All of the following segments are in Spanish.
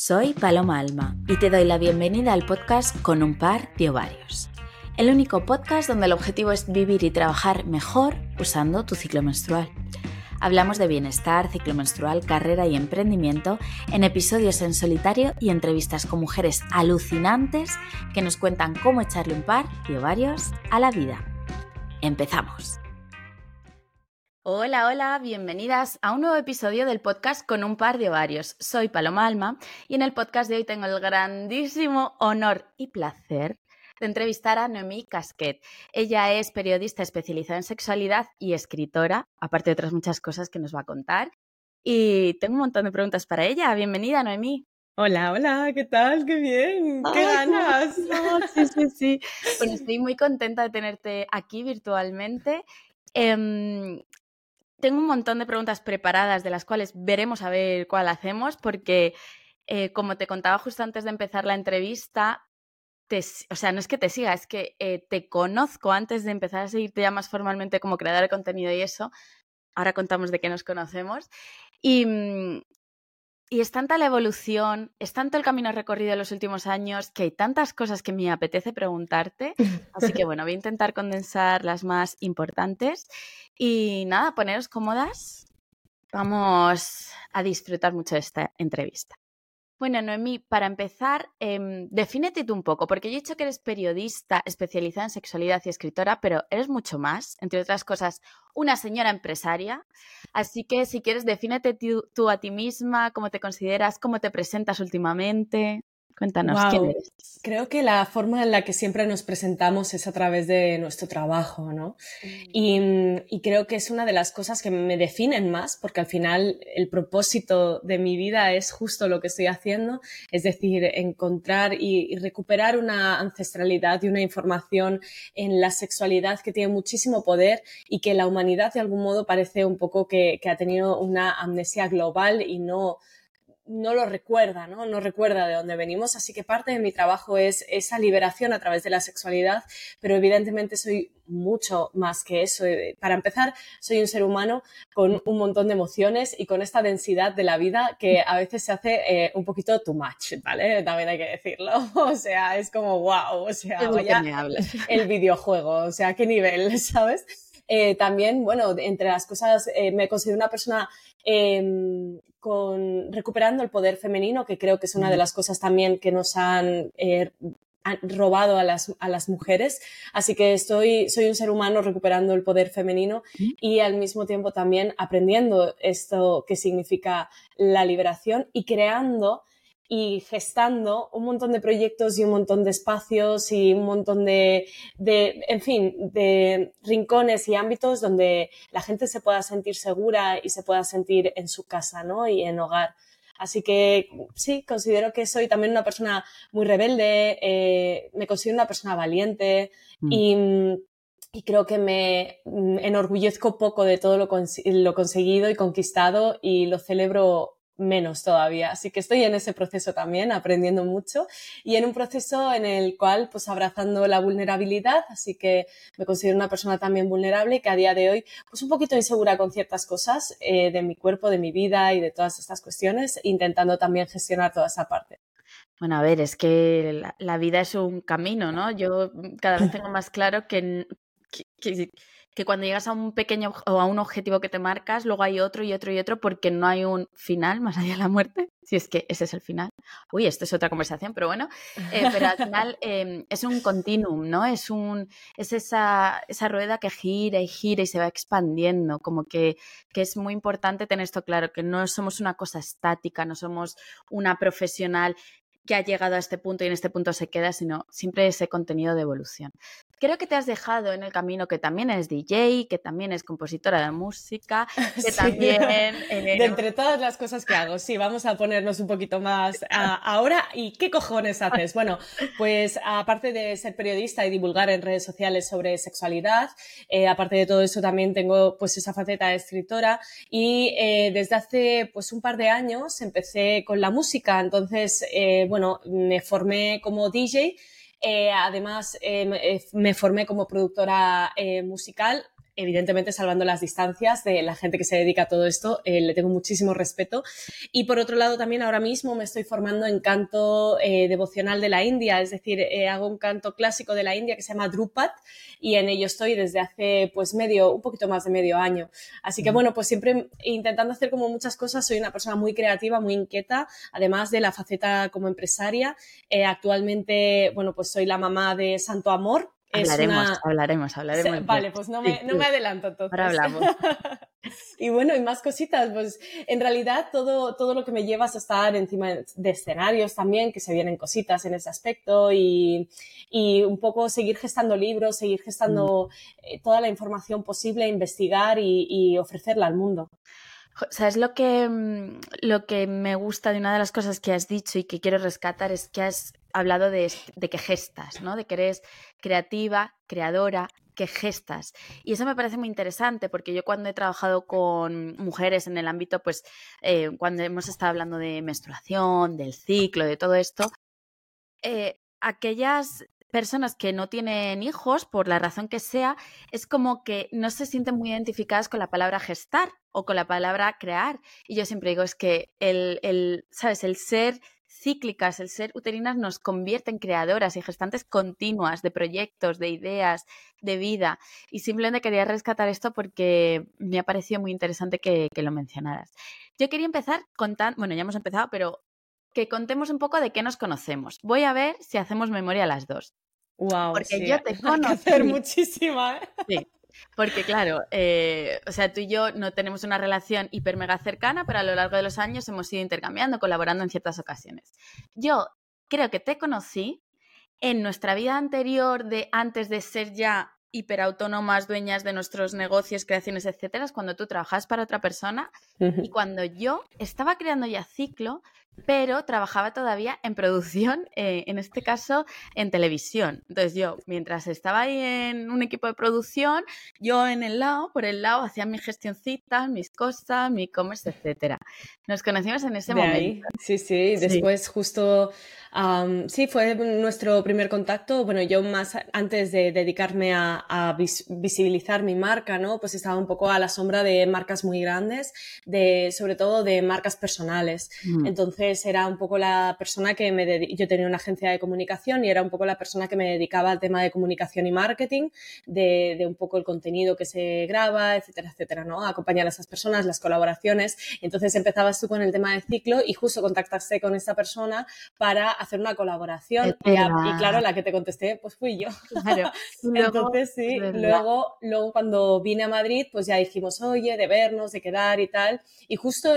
Soy Paloma Alma y te doy la bienvenida al podcast Con un par de ovarios. El único podcast donde el objetivo es vivir y trabajar mejor usando tu ciclo menstrual. Hablamos de bienestar, ciclo menstrual, carrera y emprendimiento en episodios en solitario y entrevistas con mujeres alucinantes que nos cuentan cómo echarle un par de ovarios a la vida. ¡Empezamos! Hola, hola, bienvenidas a un nuevo episodio del podcast con un par de ovarios. Soy Paloma Alma y en el podcast de hoy tengo el grandísimo honor y placer de entrevistar a Noemí Casquet. Ella es periodista especializada en sexualidad y escritora, aparte de otras muchas cosas que nos va a contar. Y tengo un montón de preguntas para ella. Bienvenida, Noemí. Hola, hola, ¿qué tal? ¡Qué bien! ¡Qué ganas! Sí, sí, sí. Bueno, estoy muy contenta de tenerte aquí virtualmente. Em, tengo un montón de preguntas preparadas de las cuales veremos a ver cuál hacemos, porque eh, como te contaba justo antes de empezar la entrevista, o sea, no es que te siga, es que eh, te conozco antes de empezar a seguirte ya más formalmente como creador de contenido y eso. Ahora contamos de qué nos conocemos. Y, mm, y es tanta la evolución, es tanto el camino recorrido en los últimos años que hay tantas cosas que me apetece preguntarte. Así que bueno, voy a intentar condensar las más importantes. Y nada, poneros cómodas. Vamos a disfrutar mucho de esta entrevista. Bueno, Noemí, para empezar, eh, defínete tú un poco, porque yo he dicho que eres periodista especializada en sexualidad y escritora, pero eres mucho más, entre otras cosas, una señora empresaria. Así que si quieres, defínete tú a ti misma, cómo te consideras, cómo te presentas últimamente. Cuéntanos, ¿quién eres? Creo que la forma en la que siempre nos presentamos es a través de nuestro trabajo, ¿no? Mm. Y, creo que es una de las cosas que me definen más, porque al final el propósito de mi vida es justo lo que estoy haciendo, es decir, encontrar y, recuperar una ancestralidad y una información en la sexualidad que tiene muchísimo poder y que la humanidad de algún modo parece un poco que ha tenido una amnesia global y no no lo recuerda, ¿no? No recuerda de dónde venimos, así que parte de mi trabajo es esa liberación a través de la sexualidad, pero evidentemente soy mucho más que eso. Eh, para empezar, soy un ser humano con un montón de emociones y con esta densidad de la vida que a veces se hace eh, un poquito too much, ¿vale? También hay que decirlo. O sea, es como wow, o sea, el videojuego, o sea, qué nivel, ¿sabes? Eh, también, bueno, entre las cosas, me considero una persona em, con recuperando el poder femenino, que creo que es una de las cosas también que nos han, eh, robado a las, a las, mujeres. Así que estoy, soy un ser humano recuperando el poder femenino y al mismo tiempo también aprendiendo esto que significa la liberación y creando y gestando un montón de proyectos y un montón de espacios y un montón de, de, en fin, de rincones y ámbitos donde la gente se pueda sentir segura y se pueda sentir en su casa, ¿no? Y en hogar. Así que sí, considero que soy también una persona muy rebelde, eh, me considero una persona valiente mm. y, y, creo que me enorgullezco poco de todo lo, lo conseguido y conquistado y lo celebro menos todavía. Así que estoy en ese proceso también, aprendiendo mucho y en un proceso en el cual, pues abrazando la vulnerabilidad, así que me considero una persona también vulnerable que a día de hoy, pues un poquito insegura con ciertas cosas eh, de mi cuerpo, de mi vida y de todas estas cuestiones, intentando también gestionar toda esa parte. Bueno, a ver, es que la, vida es un camino, ¿no? Yo cada vez tengo más claro que, que que cuando llegas a un pequeño o a un objetivo que te marcas, luego hay otro y otro y otro porque no hay un final más allá de la muerte, si es que ese es el final. Uy, esto es otra conversación, pero bueno, eh, pero al final em, es un continuum, ¿no? Es, un, es esa, esa rueda que gira y gira y se va expandiendo, como que, que es muy importante tener esto claro, que no somos una cosa estática, no somos una profesional que ha llegado a este punto y en este punto se queda, sino siempre ese contenido de evolución creo que te has dejado en el camino que también es DJ, que también es compositora de música, que también... De entre todas las cosas que hago, sí, vamos a ponernos un poquito más ahora. ¿Y qué cojones haces? Bueno, pues aparte de ser periodista y divulgar en redes sociales sobre sexualidad, eh, aparte de todo eso también tengo pues esa faceta de escritora y eh, desde hace pues un par de años empecé con la música, entonces, eh, bueno, me formé como DJ eh, además, eh, eh, me formé como productora musical evidentemente salvando las distancias de la gente que se dedica a todo esto, eh, le tengo muchísimo respeto. Y por otro lado, también ahora mismo me estoy formando en canto eh, devocional de la India, es decir, eh, hago un canto clásico de la India que se llama Drupad y en ello estoy desde hace pues medio, un poquito más de medio año. Así que bueno, pues siempre intentando hacer como muchas cosas, soy una persona muy creativa, muy inquieta, además de la faceta como empresaria. actualmente, bueno, pues soy la mamá de Santo Amor, Hablaremos, hablaremos, hablaremos. Vale, pues no me, no me adelanto todo. Ahora hablamos. y bueno, y más cositas, pues en realidad todo, todo lo que me llevas a estar encima de escenarios también, que se vienen cositas en ese aspecto y, y un poco seguir gestando libros, seguir gestando mm. eh, toda la información posible, investigar y, y ofrecerla al mundo. ¿Sabes lo que, mm, lo que me gusta de una de las cosas que has dicho y que quiero rescatar es que has hablado de, que gestas, ¿no? De que eres creativa, creadora, que gestas. Y eso me parece muy interesante porque yo cuando he trabajado con mujeres en el ámbito, pues eh, cuando hemos estado hablando de menstruación, del ciclo, de todo esto, eh, aquellas personas que no tienen hijos, por la razón que sea, es como que no se sienten muy identificadas con la palabra gestar o con la palabra crear. Y yo siempre digo, es que el, el ¿sabes? El ser cíclicas, el ser uterinas nos convierte en creadoras y gestantes continuas de proyectos, de ideas, de vida. Y simplemente quería rescatar esto porque me ha parecido muy interesante que, lo mencionaras. Yo quería empezar contando, bueno, ya hemos empezado, pero que contemos un poco de qué nos conocemos. Voy a ver si hacemos memoria las dos. Wow, porque yo te conozco. hacer muchísima, ¿eh? Sí. Porque claro, eh, o sea, tú y yo no tenemos una relación hiper mega cercana, pero a lo largo de los años hemos ido intercambiando, colaborando en ciertas ocasiones. Yo creo que te conocí en nuestra vida anterior de antes de ser ya hiperautónomas, dueñas de nuestros negocios, creaciones, etcétera, es cuando tú trabajas para otra persona y cuando yo estaba creando ya ciclo, pero trabajaba todavía en producción, eh, en este caso en televisión. Entonces yo, mientras estaba ahí en un equipo de producción, yo en el lado, por el lado, hacía mis gestioncitas, mis cosas, mi e-commerce, etcétera. Nos conocimos en ese momento. Sí, sí, después justo sí, fue nuestro primer contacto. Bueno, yo más antes de dedicarme a, visibilizar mi marca, ¿no? Pues estaba un poco a la sombra de marcas muy grandes, de, sobre todo de marcas personales. Mm. Entonces era un poco la persona que me yo tenía una agencia de comunicación y era un poco la persona que me dedicaba al tema de comunicación y marketing, de, de un poco el contenido que se graba, etcétera, etcétera, ¿no? Acompañar a esas personas, las colaboraciones. Entonces empezabas tú con el tema de ciclo y justo contactaste con esta persona para hacer una colaboración y, claro, la que te contesté pues fui yo. Claro. Entonces sí, luego, luego cuando vine a Madrid pues ya dijimos, oye, de vernos, de quedar y tal. Y justo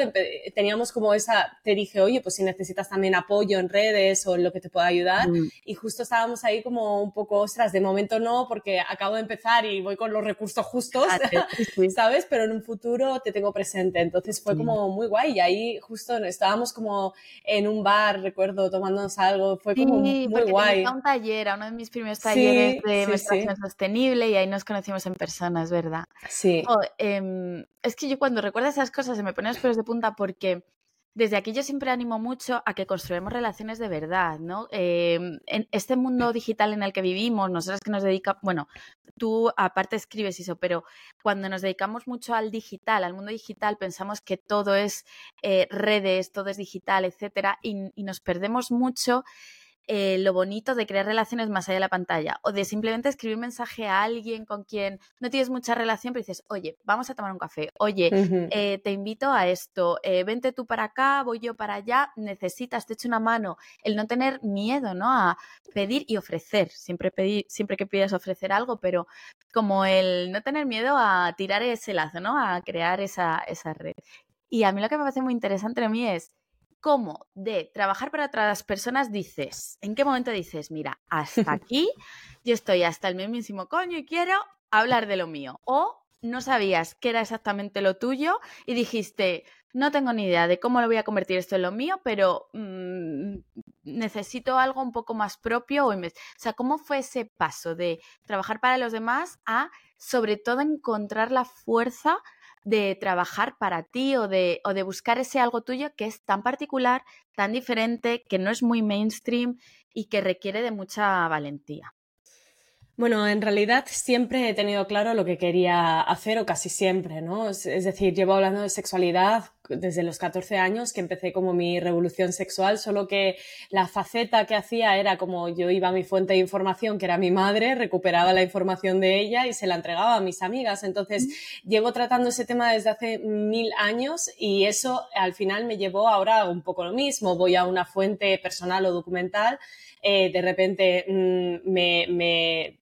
teníamos como esa, te dije, oye, pues si necesitas también apoyo en redes o en lo que te pueda ayudar. Mm. Y justo estábamos ahí como un poco, ostras, de momento no, porque acabo de empezar y voy con los recursos justos, ¿sabes? Pero en un futuro te tengo presente. Entonces fue como muy guay y ahí justo estábamos como en un bar, recuerdo, tomando algo, fue como muy guay. un taller, a uno de mis primeros talleres de menstruación sostenible y ahí nos conocimos en persona, es verdad. Sí. Em, es que yo cuando recuerdo esas cosas se me ponen los pelos de punta porque desde aquí yo siempre animo mucho a que construyamos relaciones de verdad, ¿no? Em, en este mundo digital en el que vivimos, nosotros que nos dedicamos, bueno, tú aparte escribes eso, pero cuando nos dedicamos mucho al digital, al mundo digital, pensamos que todo es eh, redes, todo es digital, etcétera, y, y nos perdemos mucho eh, lo bonito de crear relaciones más allá de la pantalla o de simplemente escribir un mensaje a alguien con quien no tienes mucha relación, pero dices, oye, vamos a tomar un café, oye, eh, te invito a esto, eh, vente tú para acá, voy yo para allá, necesitas, te echo una mano, el no tener miedo, ¿no? A pedir y ofrecer, siempre, pedir, siempre que pidas ofrecer algo, pero como el no tener miedo a tirar ese lazo, ¿no? A crear esa, esa red. Y a mí lo que me parece muy interesante a mí es cómo de trabajar para otras personas dices, ¿en qué momento dices, mira, hasta aquí yo estoy hasta el mismísimo coño y quiero hablar de lo mío? O no sabías qué era exactamente lo tuyo y dijiste, no tengo ni idea de cómo lo voy a convertir esto en lo mío, pero mm, necesito algo un poco más propio. O, o sea, ¿cómo fue ese paso de trabajar para los demás a, sobre todo, encontrar la fuerza de trabajar para ti o de, o de buscar ese algo tuyo que es tan particular, tan diferente, que no es muy mainstream y que requiere de mucha valentía. Bueno, en realidad siempre he tenido claro lo que quería hacer o casi siempre, ¿no? Es, decir, llevo hablando de sexualidad desde los 14 años que empecé como mi revolución sexual, solo que la faceta que hacía era como yo iba a mi fuente de información, que era mi madre, recuperaba la información de ella y se la entregaba a mis amigas. Entonces, llevo tratando ese tema desde hace mil años y eso al final me llevó ahora un poco lo mismo. Voy a una fuente personal o documental, eh, de repente mm, me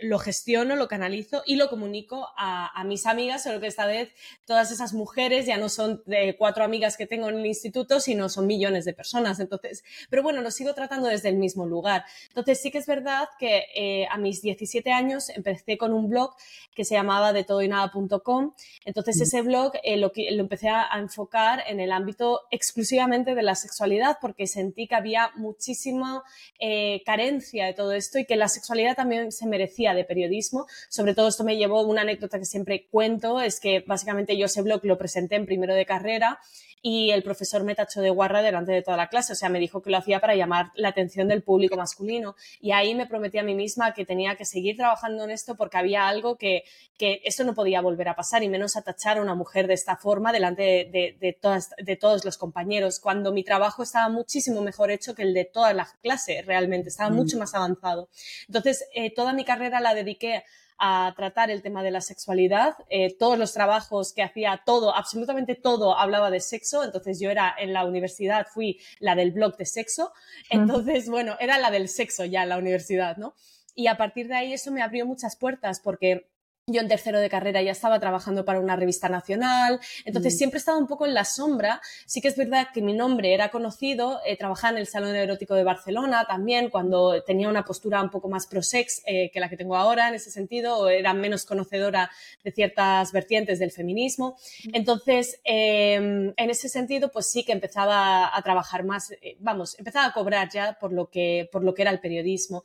lo gestiono, lo canalizo y lo comunico a, mis amigas, solo que esta vez todas esas mujeres ya no son de cuatro amigas que tengo en el instituto, sino son millones de personas. Entonces, pero bueno, lo sigo tratando desde el mismo lugar. Entonces, sí que es verdad que eh, a mis 17 años empecé con un blog que se llamaba de todo y nada.com. Entonces, ese blog eh, lo, lo, empecé a, enfocar en el ámbito exclusivamente de la sexualidad porque sentí que había muchísima eh, carencia de todo esto y que la sexualidad también se merecía de periodismo. Sobre todo esto me llevó una anécdota que siempre cuento, es que básicamente yo ese blog lo presenté en primero de carrera y el profesor me tachó de guarra delante de toda la clase, o sea, me dijo que lo hacía para llamar la atención del público masculino y ahí me prometí a mí misma que tenía que seguir trabajando en esto porque había algo que, que eso no podía volver a pasar y menos a tachar a una mujer de esta forma delante de, de, todas, de todos los compañeros, cuando mi trabajo estaba muchísimo mejor hecho que el de toda la clase, realmente, estaba mm. mucho más avanzado. Entonces, eh, toda mi carrera la dediqué a tratar el tema de la sexualidad. Eh, todos los trabajos que hacía, todo, absolutamente todo hablaba de sexo. Entonces yo era en la universidad, fui la del blog de sexo. Entonces, bueno, era la del sexo ya en la universidad, ¿no? Y a partir de ahí eso me abrió muchas puertas porque yo en tercero de carrera ya estaba trabajando para una revista nacional, entonces mm. siempre estaba un poco en la sombra. Sí que es verdad que mi nombre era conocido, eh, trabajaba en el Salón Erótico de Barcelona también, cuando tenía una postura un poco más pro-sex eh, que la que tengo ahora en ese sentido, era menos conocedora de ciertas vertientes del feminismo. Mm. Entonces, em, en ese sentido, pues sí que empezaba a trabajar más, eh, vamos, empezaba a cobrar ya por lo, que, por lo que era el periodismo.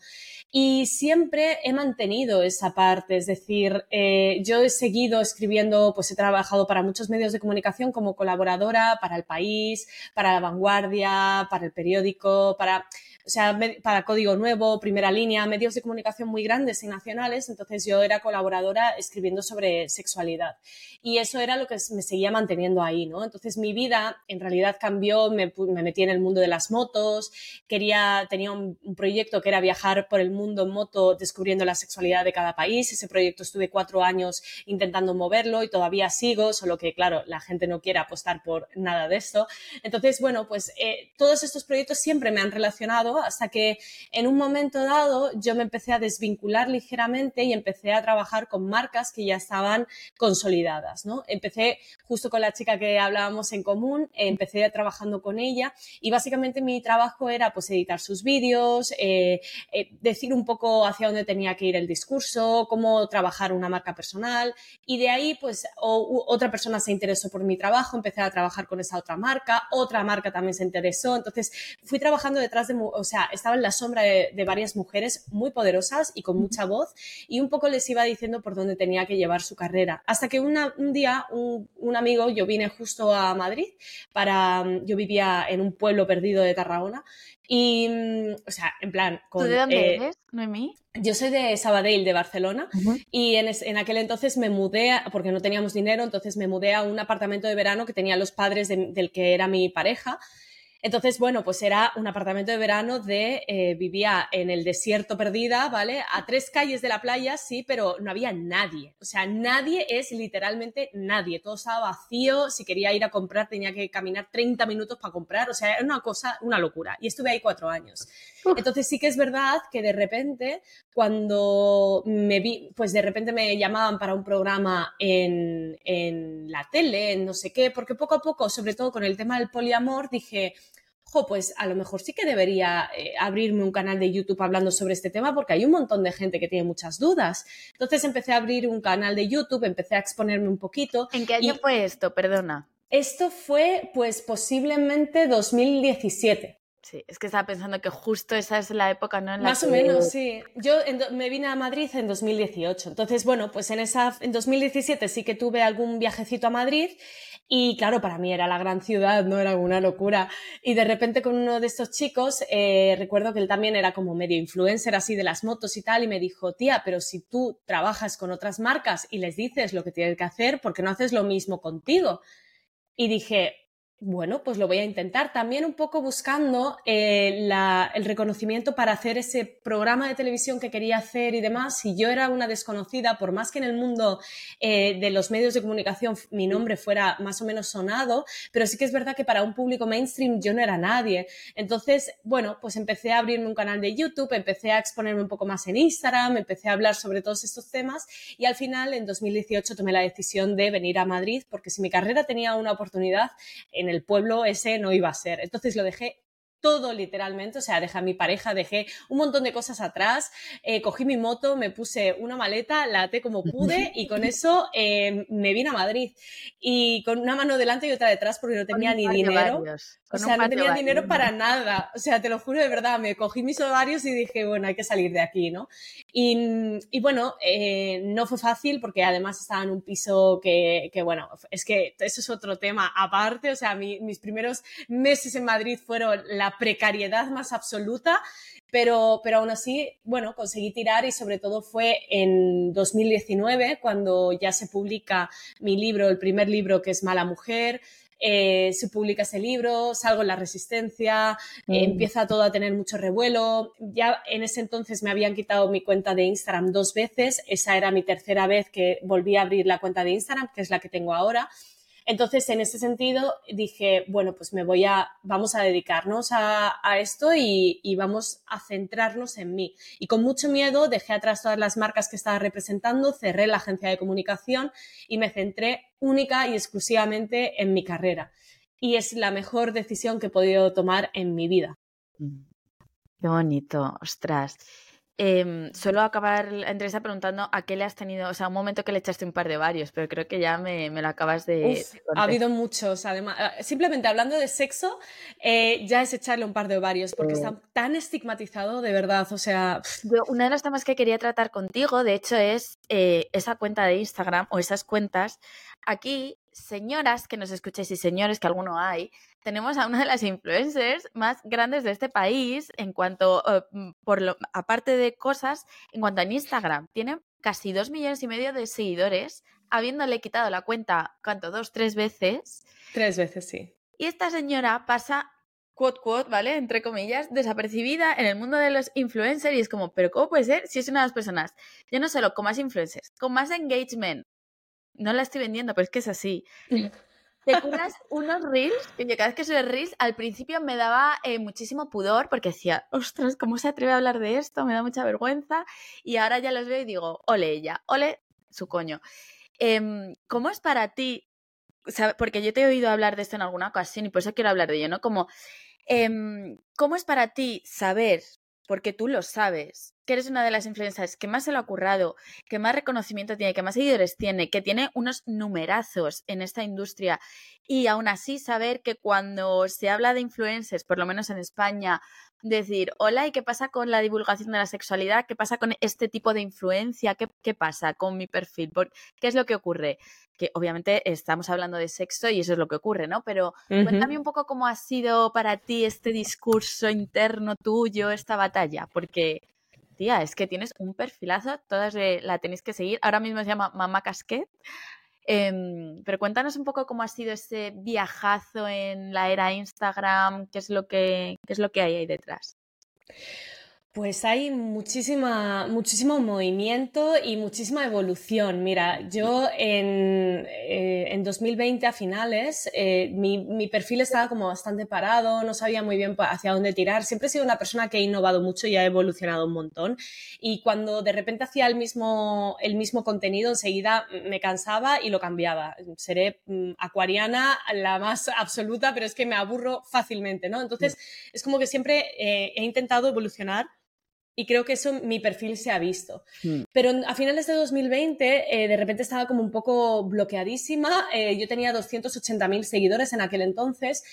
Y siempre he mantenido esa parte, es decir, eh, yo he seguido escribiendo, pues he trabajado para muchos medios de comunicación como colaboradora, para El País, para La Vanguardia, para el periódico, para o sea, para Código Nuevo, Primera Línea, medios de comunicación muy grandes y nacionales, entonces yo era colaboradora escribiendo sobre sexualidad. Y eso era lo que me seguía manteniendo ahí, ¿no? Entonces mi vida en realidad cambió, me, metí en el mundo de las motos, quería, tenía un, proyecto que era viajar por el mundo en moto descubriendo la sexualidad de cada país. Ese proyecto estuve cuatro años intentando moverlo y todavía sigo, solo que, claro, la gente no quiere apostar por nada de esto. Entonces, bueno, pues eh, todos estos proyectos siempre me han relacionado hasta que en un momento dado yo me empecé a desvincular ligeramente y empecé a trabajar con marcas que ya estaban consolidadas, ¿no? Empecé justo con la chica que hablábamos en común, empecé trabajando con ella y básicamente mi trabajo era pues editar sus vídeos, eh, eh, decir un poco hacia dónde tenía que ir el discurso, cómo trabajar una marca personal y de ahí pues otra persona se interesó por mi trabajo, empecé a trabajar con esa otra marca, otra marca también se interesó, entonces fui trabajando detrás de, o sea, estaba en la sombra de, varias mujeres muy poderosas y con mucha voz y un poco les iba diciendo por dónde tenía que llevar su carrera. Hasta que un día un, amigo, yo vine justo a Madrid para, yo vivía en un pueblo perdido de Tarragona y, o sea, en plan... ¿Tú de dónde eh, eres, Noemí? Yo soy de Sabadell, de Barcelona, y en, aquel entonces me mudé, porque no teníamos dinero, entonces me mudé a un apartamento de verano que tenía los padres del que era mi pareja. Entonces, bueno, pues era un apartamento de verano de, eh, vivía en el desierto perdida, ¿vale? A tres calles de la playa, sí, pero no había nadie. O sea, nadie es literalmente nadie. Todo estaba vacío. Si quería ir a comprar tenía que caminar 30 minutos para comprar. O sea, era una cosa, una locura. Y estuve ahí cuatro años. Entonces sí que es verdad que de repente, cuando me vi, pues de repente me llamaban para un programa en, en la tele, en no sé qué, porque poco a poco, sobre todo con el tema del poliamor, dije, pues a lo mejor sí que debería eh, abrirme un canal de YouTube hablando sobre este tema porque hay un montón de gente que tiene muchas dudas. Entonces empecé a abrir un canal de YouTube, empecé a exponerme un poquito. ¿En qué año fue esto? Perdona. Esto fue pues posiblemente 2017. Sí, es que estaba pensando que justo esa es la época, ¿no? Más o menos, sí. Yo me vine a Madrid en 2018. Entonces, bueno, pues en esa en 2017 sí que tuve algún viajecito a Madrid Y claro, para mí era la gran ciudad, no era una locura. Y de repente con uno de estos chicos, eh, recuerdo que él también era como medio influencer así de las motos y tal, y me dijo, tía, pero si tú trabajas con otras marcas y les dices lo que tienen que hacer, ¿por qué no haces lo mismo contigo? Y dije, bueno, pues lo voy a intentar. También un poco buscando eh, el reconocimiento para hacer ese programa de televisión que quería hacer y demás. Si yo era una desconocida, por más que en el mundo eh, de los medios de comunicación mi nombre fuera más o menos sonado, pero sí que es verdad que para un público mainstream yo no era nadie. Entonces, bueno, pues empecé a abrirme un canal de YouTube, empecé a exponerme un poco más en Instagram, empecé a hablar sobre todos estos temas y al final, en 2018, tomé la decisión de venir a Madrid porque si mi carrera tenía una oportunidad, en el pueblo ese no iba a ser. Entonces lo dejé todo literalmente, o sea, dejé a mi pareja, dejé un montón de cosas atrás, eh, cogí mi moto, me puse una maleta, la até como pude y con eso eh, me vine a Madrid. Y con una mano delante y otra detrás porque no tenía ni dinero. O sea, no tenía dinero para nada. O sea, te lo juro de verdad, me cogí mis ovarios y dije, bueno, hay que salir de aquí, ¿no? Y, y bueno, eh, no fue fácil porque además estaba en un piso que, que, bueno, es que eso es otro tema aparte. O sea, mis primeros meses en Madrid fueron la precariedad más absoluta, pero, pero aún así, bueno, conseguí tirar y sobre todo fue en 2019 cuando ya se publica mi libro, el primer libro que es Mala Mujer. Eh, se publica ese libro, salgo en la resistencia, mm. empieza todo a tener mucho revuelo. Ya en ese entonces me habían quitado mi cuenta de Instagram dos veces, esa era mi tercera vez que volví a abrir la cuenta de Instagram, que es la que tengo ahora. Entonces, en ese sentido, dije, bueno, pues me voy a, vamos a dedicarnos a, esto y, vamos a centrarnos en mí. Y con mucho miedo dejé atrás todas las marcas que estaba representando, cerré la agencia de comunicación y me centré única y exclusivamente en mi carrera. Y es la mejor decisión que he podido tomar en mi vida. Qué bonito, ostras. Eh, suelo acabar la entrevista preguntando a qué le has tenido, o sea, un momento que le echaste un par de varios, pero creo que ya me, me lo acabas de, Ha habido muchos, además. Ah, simplemente hablando de sexo, eh, ya es echarle un par de varios, porque está tan estigmatizado, de verdad, o sea... uno de los temas que quería tratar contigo, de hecho, es eh, esa cuenta de Instagram o esas cuentas. Aquí, señoras que nos escuchéis y señores que alguno hay, tenemos a una de las influencers más grandes de este país en cuanto, eh, mm, por lo, aparte de cosas, en cuanto a Instagram. Tiene casi dos millones y medio de seguidores, habiéndole quitado la cuenta, ¿cuánto? Dos, tres veces. Tres veces, sí. Y esta señora pasa, quote, quote, ¿vale? Entre comillas, desapercibida en el mundo de los influencers y es como, ¿pero cómo puede ser si es una de las personas, yo no solo con más influencers, con más engagement? No la estoy vendiendo, pero es que es así. te curas unos reels, que yo cada vez que soy reels, al principio me daba eh, muchísimo pudor porque decía, ostras, ¿cómo se atreve a hablar de esto? Me da mucha vergüenza. Y ahora ya los veo y digo, ole ella, ole su coño. Em, ¿Cómo es para ti? porque yo te he oído hablar de esto en alguna ocasión y por eso quiero hablar de ello, ¿no? Como, em, ¿cómo es para ti saber porque tú lo sabes, que eres una de las influencers que más se lo ha currado, que más reconocimiento tiene, que más seguidores tiene, que tiene unos numerazos en esta industria y aún así saber que cuando se habla de influencers, por lo menos en España, decir, hola, ¿y qué pasa con la divulgación de la sexualidad? ¿Qué pasa con este tipo de influencia? ¿Qué, qué pasa con mi perfil? ¿Qué es lo que ocurre? Que obviamente estamos hablando de sexo y eso es lo que ocurre, ¿no? Pero cuéntame un poco cómo ha sido para ti este discurso interno tuyo, esta batalla, porque, es que tienes un perfilazo, todas la tenéis que seguir. Ahora mismo se llama Mamá Casquet. Em, pero cuéntanos un poco cómo ha sido ese viajazo en la era Instagram, qué es lo que, qué es lo que hay ahí detrás. Pues hay muchísima, muchísimo movimiento y muchísima evolución. Mira, yo en, eh, en 2020 a finales, eh, mi, mi, perfil estaba como bastante parado, no sabía muy bien hacia dónde tirar. Siempre he sido una persona que ha innovado mucho y ha evolucionado un montón. Y cuando de repente hacía el mismo, el mismo contenido, enseguida me cansaba y lo cambiaba. Seré mm, acuariana la más absoluta, pero es que me aburro fácilmente, ¿no? Entonces, es como que siempre eh, he intentado evolucionar y creo que eso mi perfil se ha visto. Hmm. Pero a finales de 2020 eh, de repente estaba como un poco bloqueadísima. Eh, yo tenía 280.000 seguidores en aquel entonces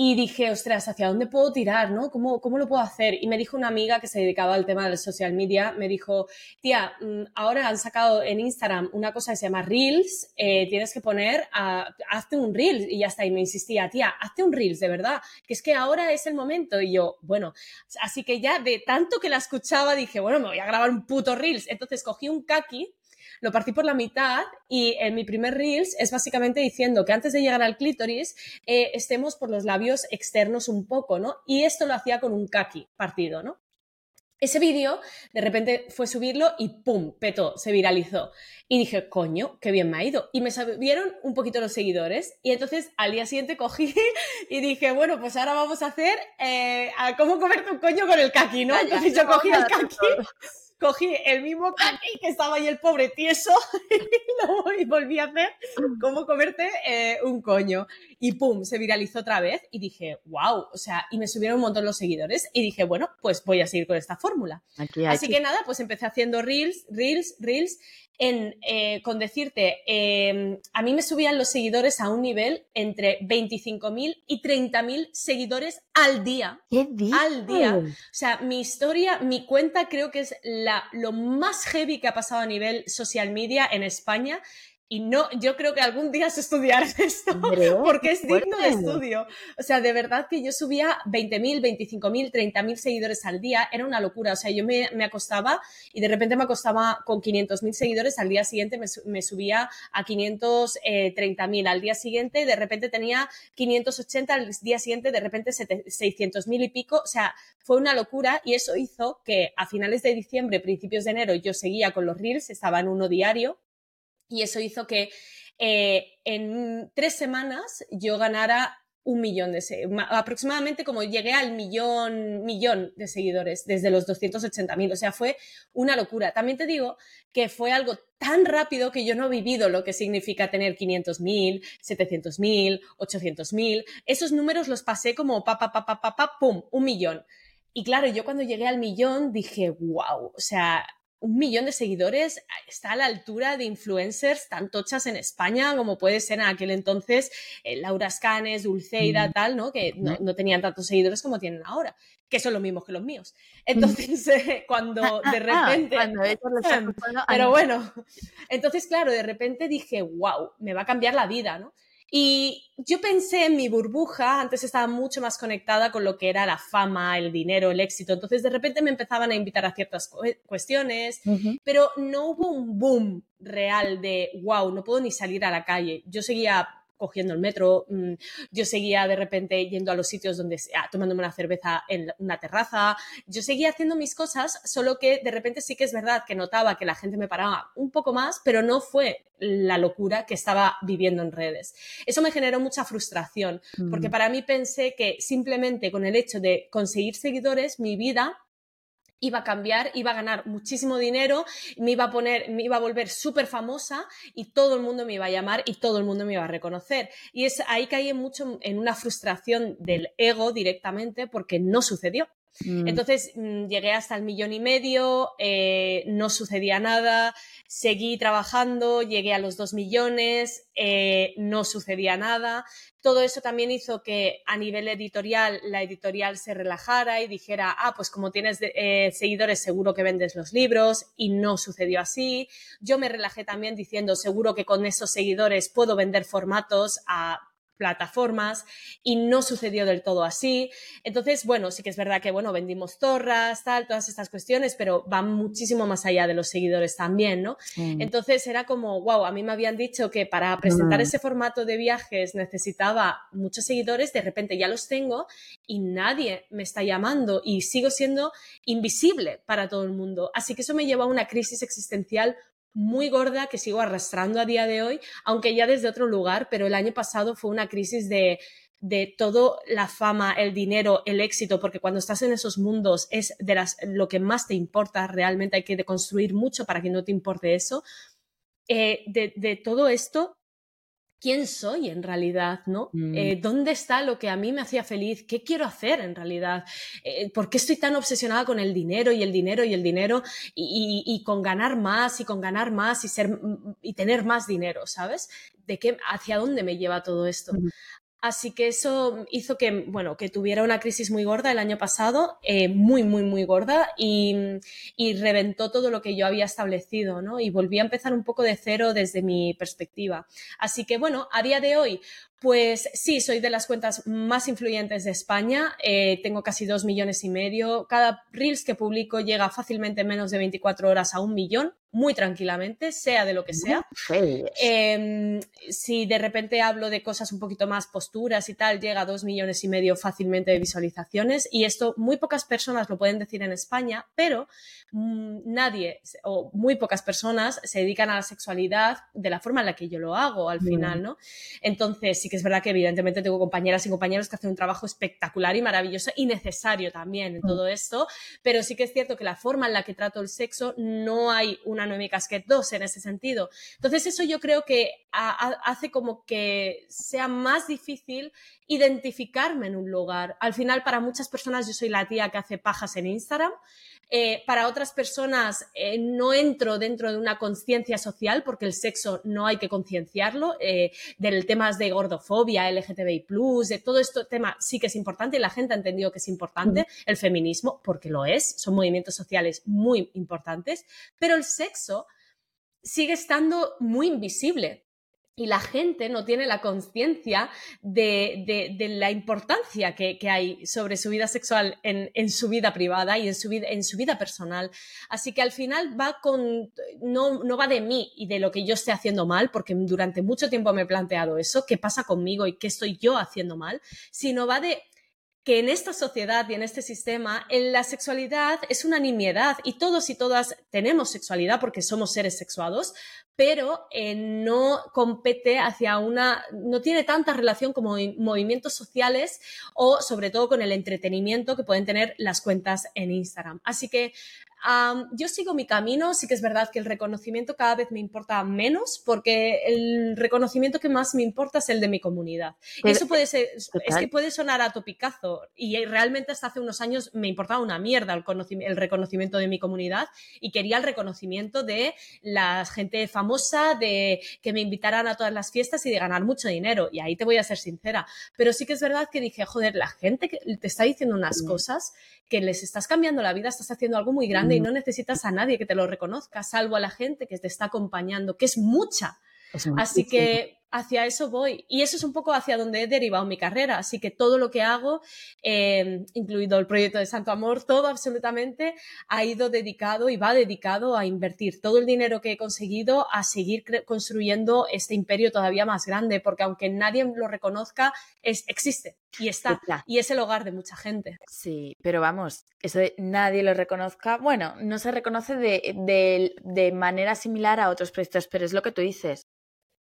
y dije, ostras, ¿hacia dónde puedo tirar? ¿no? ¿Cómo, ¿Cómo lo puedo hacer? Y me dijo una amiga que se dedicaba al tema de social media, me dijo, tía, mm, ahora han sacado en Instagram una cosa que se llama Reels, eh, tienes que poner, hazte un Reels. Y ya está, y me insistía, tía, hazte un Reels, de verdad, que es que ahora es el momento. Y yo, bueno, así que ya de tanto que la escuchaba, dije, bueno, me voy a grabar un puto Reels. Entonces cogí un kaki lo partí por la mitad y en mi primer Reels es básicamente diciendo que antes de llegar al clítoris eh, estemos por los labios externos un poco, ¿no? Y esto lo hacía con un kaki partido, ¿no? Ese vídeo, de repente fue subirlo y ¡pum! Petó, se viralizó. Y dije, coño, qué bien me ha ido. Y me subieron un poquito los seguidores. Y entonces al día siguiente cogí y dije, bueno, pues ahora vamos a hacer eh, a cómo comerte un coño con el kaki, ¿no? Entonces yo cogí el kaki cogí el mismo kaki que estaba ahí el pobre tieso y, volví a hacer cómo comerte eh, un coño. Y pum, se viralizó otra vez y dije, wow, o sea, y me subieron un montón los seguidores y dije, bueno, pues voy a seguir con esta fórmula. Así que nada, pues empecé haciendo reels, reels, reels en, eh, con decirte, em, a mí me subían los seguidores a un nivel entre 25.000 y 30.000 seguidores al día. ¿Qué día? Al día. O sea, mi historia, mi cuenta creo que es la, lo más heavy que ha pasado a nivel social media en España y no, yo creo que algún día se estudiará esto, porque es digno de estudio. O sea, de verdad que yo subía 20.000, 25.000, 30.000 seguidores al día, era una locura. O sea, yo me, me acostaba y de repente me acostaba con 500.000 seguidores, al día siguiente me, me subía a 530.000, al día siguiente de repente tenía 580, al día siguiente de repente 600.000 y pico. O sea, fue una locura y eso hizo que a finales de diciembre, principios de enero, yo seguía con los reels, estaba en uno diario y eso hizo que eh, en tres semanas yo ganara un millón de aproximadamente como llegué al millón, millón de seguidores desde los 280.000, o sea, fue una locura. También te digo que fue algo tan rápido que yo no he vivido lo que significa tener 500.000, 700.000, 800.000. Esos números los pasé como pa, pa, pa, pa, pa, pa, pum, un millón. Y claro, yo cuando llegué al millón dije, wow, o sea, un millón de seguidores está a la altura de influencers tan tochas en España como puede ser en aquel entonces eh, Laura Scanes, Dulceida, tal, ¿no? Que no, tenían tantos seguidores como tienen ahora, que son los mismos que los míos. Entonces, eh, cuando de repente... pero bueno, entonces, claro, de repente dije, wow, me va a cambiar la vida, ¿no? Y yo pensé en mi burbuja, antes estaba mucho más conectada con lo que era la fama, el dinero, el éxito, entonces de repente me empezaban a invitar a ciertas cuestiones, pero no hubo un boom real de, wow, no puedo ni salir a la calle. Yo seguía cogiendo el metro, mm, yo seguía de repente yendo a los sitios donde, ah, tomándome una cerveza en una terraza, yo seguía haciendo mis cosas, solo que de repente sí que es verdad que notaba que la gente me paraba un poco más, pero no fue la locura que estaba viviendo en redes. Eso me generó mucha frustración, porque mm. para mí pensé que simplemente con el hecho de conseguir seguidores, mi vida iba a cambiar, iba a ganar muchísimo dinero, me iba a poner, me iba a volver súper famosa y todo el mundo me iba a llamar y todo el mundo me iba a reconocer. Y es ahí caí mucho en una frustración del ego directamente porque no sucedió. Mm. Entonces mm, llegué hasta el millón y medio, eh, no sucedía nada, seguí trabajando, llegué a los dos millones, eh, no sucedía nada. Todo eso también hizo que a nivel editorial la editorial se relajara y dijera, ah, pues como tienes eh, seguidores seguro que vendes los libros y no sucedió así. Yo me relajé también diciendo, seguro que con esos seguidores puedo vender formatos a plataformas y no sucedió del todo así. Entonces, bueno, sí que es verdad que, bueno, vendimos torras, tal, todas estas cuestiones, pero van muchísimo más allá de los seguidores también, ¿no? Entonces era como, wow, a mí me habían dicho que para presentar ese formato de viajes necesitaba muchos seguidores, de repente ya los tengo y nadie me está llamando y sigo siendo invisible para todo el mundo. Así que eso me lleva a una crisis existencial muy gorda que sigo arrastrando a día de hoy, aunque ya desde otro lugar, pero el año pasado fue una crisis de, de todo la fama, el dinero, el éxito, porque cuando estás en esos mundos es de las, lo que más te importa, realmente hay que construir mucho para que no te importe eso. Eh, de, de, todo esto quién soy en realidad, ¿no? Mm. Eh, ¿Dónde está lo que a mí me hacía feliz? ¿Qué quiero hacer en realidad? Eh, ¿Por qué estoy tan obsesionada con el dinero y el dinero y el dinero y, con ganar más y con ganar más y ser y tener más dinero, ¿sabes? ¿De qué, hacia dónde me lleva todo esto? Así que eso hizo que, bueno, que tuviera una crisis muy gorda el año pasado, eh, muy, muy, muy gorda, y, y, reventó todo lo que yo había establecido, ¿no? Y volví a empezar un poco de cero desde mi perspectiva. Así que, bueno, a día de hoy, pues sí, soy de las cuentas más influyentes de España. Eh, tengo casi dos millones y medio. Cada Reels que publico llega fácilmente en menos de 24 horas a un millón, muy tranquilamente, sea de lo que sea. Eh, si de repente hablo de cosas un poquito más posturas y tal, llega a dos millones y medio fácilmente de visualizaciones. Y esto muy pocas personas lo pueden decir en España, pero mmm, nadie o muy pocas personas se dedican a la sexualidad de la forma en la que yo lo hago al final, ¿no? Entonces, que es verdad que evidentemente tengo compañeras y compañeros que hacen un trabajo espectacular y maravilloso y necesario también en mm. todo esto, pero sí que es cierto que la forma en la que trato el sexo no hay una Noemi Casquet en ese sentido. Entonces eso yo creo que hace como que sea más difícil identificarme en un lugar. Al final, para muchas personas yo soy la tía que hace pajas en Instagram. Eh, para otras personas eh, no entro dentro de una conciencia social porque el sexo no hay que concienciarlo. Eh, del temas de gordofobia, LGTBI+, de todo este tema sí que es importante y la gente ha entendido que es importante. El feminismo, porque lo es, son movimientos sociales muy importantes. Pero el sexo sigue estando muy invisible y la gente no tiene la conciencia de, la importancia que, hay sobre su vida sexual en, su vida privada y en su vida, en su vida personal. Así que al final va con, no, no, va de mí y de lo que yo esté haciendo mal, porque durante mucho tiempo me he planteado eso, qué pasa conmigo y qué estoy yo haciendo mal, sino va de que en esta sociedad y en este sistema la sexualidad es una nimiedad y todos y todas tenemos sexualidad porque somos seres sexuados, pero eh, no compete hacia una, no tiene tanta relación como movimientos sociales o sobre todo con el entretenimiento que pueden tener las cuentas en Instagram. Así que yo sigo mi camino, sí que es verdad que el reconocimiento cada vez me importa menos porque el reconocimiento que más me importa es el de mi comunidad. Y eso puede ser, es que puede sonar a topicazo y realmente hasta hace unos años me importaba una mierda el, el reconocimiento de mi comunidad y quería el reconocimiento de la gente famosa, de que me invitaran a todas las fiestas y de ganar mucho dinero. Y ahí te voy a ser sincera. Pero sí que es verdad que dije, joder, la gente que te está diciendo unas cosas que les estás cambiando la vida, estás haciendo algo muy grande y no necesitas a nadie que te lo reconozca, salvo a la gente que te está acompañando, que es mucha. Así que hacia eso voy. Y eso es un poco hacia donde he derivado mi carrera. Así que todo lo que hago, eh, incluido el proyecto de Santo Amor, todo absolutamente ha ido dedicado y va dedicado a invertir todo el dinero que he conseguido a seguir construyendo este imperio todavía más grande, porque aunque nadie lo reconozca, es, existe y está. Y es el hogar de mucha gente. Sí, pero vamos, eso de nadie lo reconozca, bueno, no se reconoce de, de manera similar a otros proyectos, pero es lo que tú dices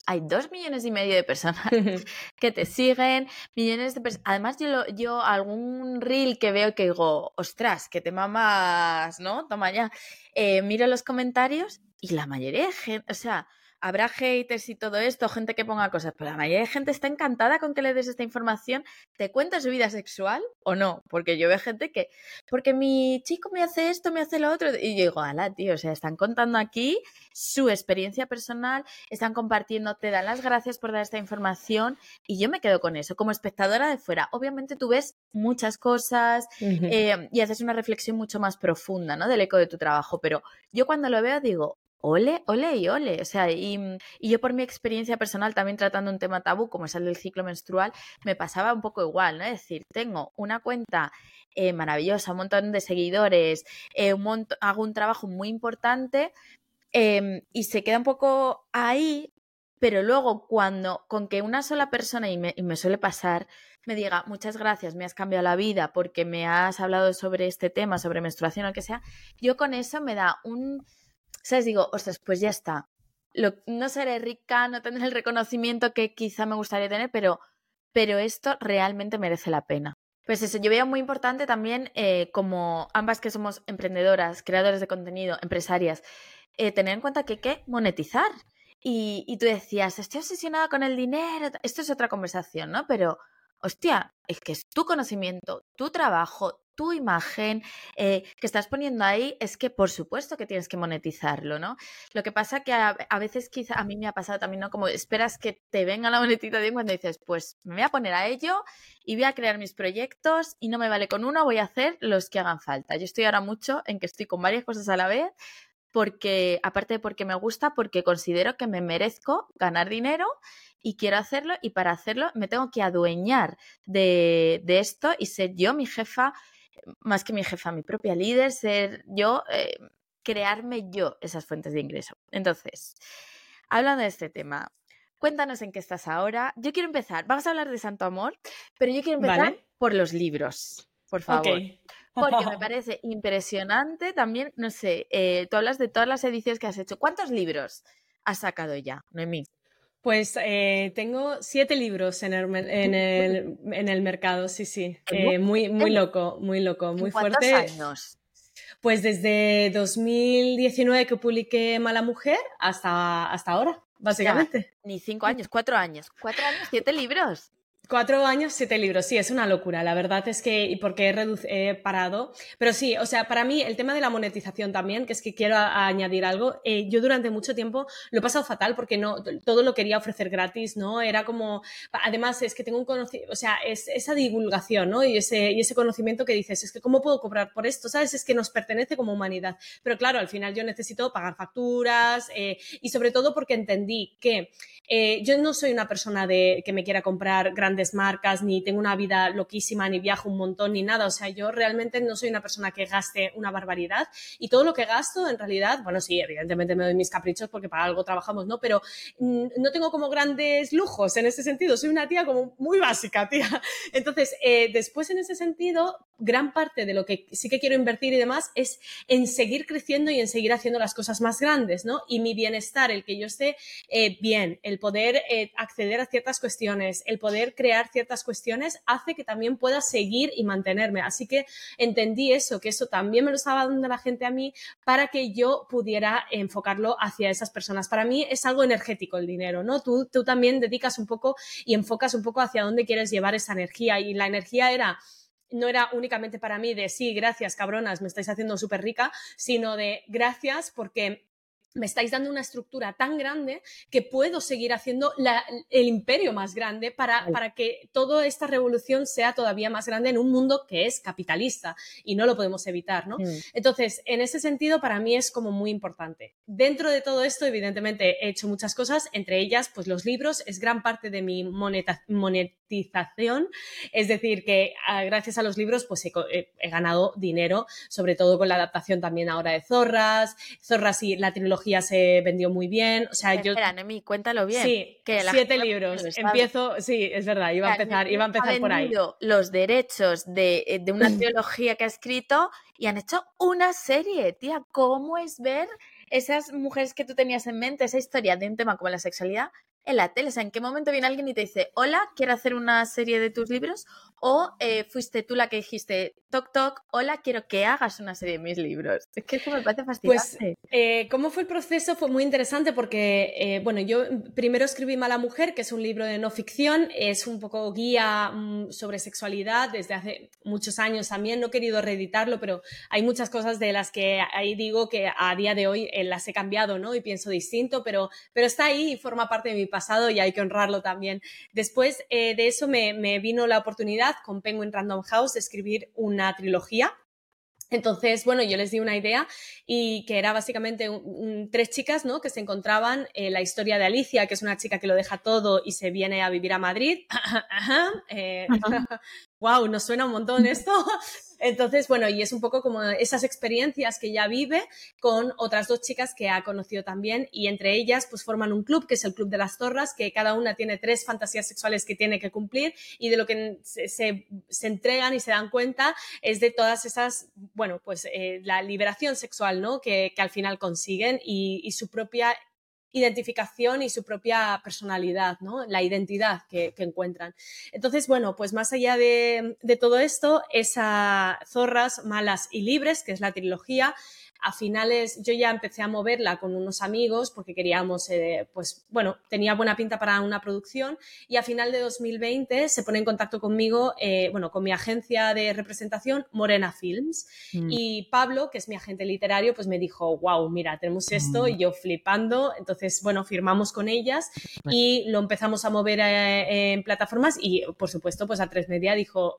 hay dos millones y medio de personas que te siguen, millones de personas. Además, yo, yo algún reel que veo que digo, ostras, que te mamas, ¿no? Toma ya. Eh, miro los comentarios y la mayoría de gente, o sea, habrá haters y todo esto, gente que ponga cosas, pero la mayoría de gente está encantada con que le des esta información. ¿Te cuenta su vida sexual o no? Porque yo veo gente que, porque mi chico me hace esto, me hace lo otro, y yo digo, ala, tío, o sea, están contando aquí su experiencia personal, están compartiendo, te dan las gracias por dar esta información, y yo me quedo con eso. Como espectadora de fuera, obviamente tú ves muchas cosas eh, y haces una reflexión mucho más profunda, ¿no? Del eco de tu trabajo, pero yo cuando lo veo digo, ole, ole y ole. O sea, mm, y, yo por mi experiencia personal, también tratando un tema tabú como es el del ciclo menstrual, me pasaba un poco igual, ¿no? Es decir, tengo una cuenta eh, maravillosa, un montón de seguidores, eh, un hago un trabajo muy importante em, y se queda un poco ahí, pero luego cuando con que una sola persona, y me, y me suele pasar, me diga, muchas gracias, me has cambiado la vida porque me has hablado sobre este tema, sobre menstruación o lo que sea, yo con eso me da un ¿Sabes? Digo, ostras, pues ya está. no seré rica, no tendré el reconocimiento que quizá me gustaría tener, pero, pero esto realmente merece la pena. Pues eso, yo veo muy importante también, eh, como ambas que somos emprendedoras, creadores de contenido, empresarias, eh, tener en cuenta que hay que monetizar. Y, y, tú decías, estoy obsesionada con el dinero, esto es otra conversación, ¿no? Pero, hostia, es que es tu conocimiento, tu trabajo, tu imagen eh, que estás poniendo ahí, es que por supuesto que tienes que monetizarlo, ¿no? Lo que pasa que a, veces quizá a mí me ha pasado también, ¿no? Como esperas que te venga la monetización cuando dices, pues me voy a poner a ello y voy a crear mis proyectos y no me vale con uno, voy a hacer los que hagan falta. Yo estoy ahora mucho en que estoy con varias cosas a la vez porque, aparte de porque me gusta, porque considero que me merezco ganar dinero y quiero hacerlo y para hacerlo me tengo que adueñar de, esto y ser yo mi jefa, más que mi jefa, mi propia líder, ser yo, eh, crearme yo esas fuentes de ingreso. Entonces, hablando de este tema, cuéntanos en qué estás ahora. Yo quiero empezar, vamos a hablar de Santo Amor, pero yo quiero empezar por los libros, por favor. Porque me parece impresionante también, no sé, eh, tú hablas de todas las ediciones que has hecho. ¿Cuántos libros has sacado ya, Noemí? Pues eh, tengo siete libros en el, en el, en el mercado, sí, sí. Eh, muy, muy loco, muy loco, muy fuerte. ¿Cuántos años? Pues desde 2019 que publiqué Mala Mujer hasta, hasta ahora, básicamente. ni cinco años, cuatro años. Cuatro años, siete libros. Cuatro años, siete libros, sí, es una locura. La verdad es que, y porque he, parado, pero sí, o sea, para mí el tema de la monetización también, que es que quiero añadir algo, eh, yo durante mucho tiempo lo he pasado fatal porque no, todo lo quería ofrecer gratis, ¿no? Era como, además es que tengo un conocimiento, o sea, es esa divulgación, ¿no? Y ese, y ese conocimiento que dices, es que ¿cómo puedo cobrar por esto? ¿Sabes? Es que nos pertenece como humanidad. Pero claro, al final yo necesito pagar facturas eh, y sobre todo porque entendí que eh, yo no soy una persona de, que me quiera comprar grandes marcas, ni tengo una vida loquísima, ni viajo un montón, ni nada. O sea, yo realmente no soy una persona que gaste una barbaridad y todo lo que gasto, en realidad, bueno, sí, evidentemente me doy mis caprichos porque para algo trabajamos, ¿no? Pero mm, no tengo como grandes lujos en ese sentido. Soy una tía como muy básica, tía. Entonces, eh, después en ese sentido, gran parte de lo que sí que quiero invertir y demás es en seguir creciendo y en seguir haciendo las cosas más grandes, ¿no? Y mi bienestar, el que yo esté eh, bien, el poder eh, acceder a ciertas cuestiones, el poder crear ciertas cuestiones, hace que también pueda seguir y mantenerme. Así que entendí eso, que eso también me lo estaba dando la gente a mí para que yo pudiera enfocarlo hacia esas personas. Para mí es algo energético el dinero, ¿no? Tú, tú también dedicas un poco y enfocas un poco hacia dónde quieres llevar esa energía y la energía era no era únicamente para mí de sí, gracias cabronas, me estáis haciendo súper rica, sino de gracias porque me estáis dando una estructura tan grande que puedo seguir haciendo el imperio más grande para, para, que toda esta revolución sea todavía más grande en un mundo que es capitalista y no lo podemos evitar, ¿no? Mm. Entonces, en ese sentido, para mí es como muy importante. Dentro de todo esto, evidentemente, he hecho muchas cosas, entre ellas, pues los libros es gran parte de mi monetización, es decir, que ah, gracias a los libros, pues he, he ganado dinero, sobre todo con la adaptación también ahora de Zorras, Zorras y la trilogía se vendió muy bien. O sea, yo. Espera, Nemi, cuéntalo bien. Sí, siete libros. Empiezo, sí, es verdad, iba a empezar, iba a empezar por ahí. Los derechos de, eh, de una teología que ha escrito y han hecho una serie, tía. ¿Cómo es ver esas mujeres que tú tenías en mente, esa historia de un tema como la sexualidad, en la tele. O sea, ¿en qué momento viene alguien y te dice, hola, quiero hacer una serie de tus libros? O eh, fuiste tú la que dijiste, toc, toc, hola, quiero que hagas una serie de mis libros. Es que eso me parece pues, fascinante. Pues, eh, ¿cómo fue el proceso? Fue muy interesante porque, eh, bueno, yo primero escribí Mala Mujer, que es un libro de no ficción, es un poco guía mm, sobre sexualidad desde hace muchos años también. No he querido reeditarlo, pero hay muchas cosas de las que ahí digo que a día de hoy las he cambiado, ¿no? Y pienso distinto, pero, pero está ahí y forma parte de mi pasado y hay que honrarlo también. Después eh, de eso me, me vino la oportunidad con Penguin Random House de escribir una trilogía entonces, bueno, yo les di una idea y que era básicamente tres chicas, ¿no? Que se encontraban en la historia de Alicia, que es una chica que lo deja todo y se viene a vivir a Madrid. eh, wow, nos suena un montón esto. Entonces, bueno, y es un poco como esas experiencias que ya vive con otras dos chicas que ha conocido también y entre ellas pues forman un club que es el Club de las Torras, que cada una tiene tres fantasías sexuales que tiene que cumplir y de lo que se, se, entregan y se dan cuenta es de todas esas, bueno, pues eh, la liberación sexual, ¿no? Que, que al final consiguen y su propia identificación y su propia personalidad, ¿no? La identidad que, encuentran. Entonces, bueno, pues más allá de, todo esto, esa Zorras, Malas y Libres, que es la trilogía, a finales yo ya empecé a moverla con unos amigos porque queríamos, eh, pues bueno, tenía buena pinta para una producción y a final de 2020 se pone en contacto conmigo, eh, bueno, con mi agencia de representación, Morena Films. Mm. Y Pablo, que es mi agente literario, pues me dijo, wow, mira, tenemos esto mm. y yo flipando. Entonces, bueno, firmamos con ellas y lo empezamos a mover eh, en plataformas y, por supuesto, pues a Tres Media dijo,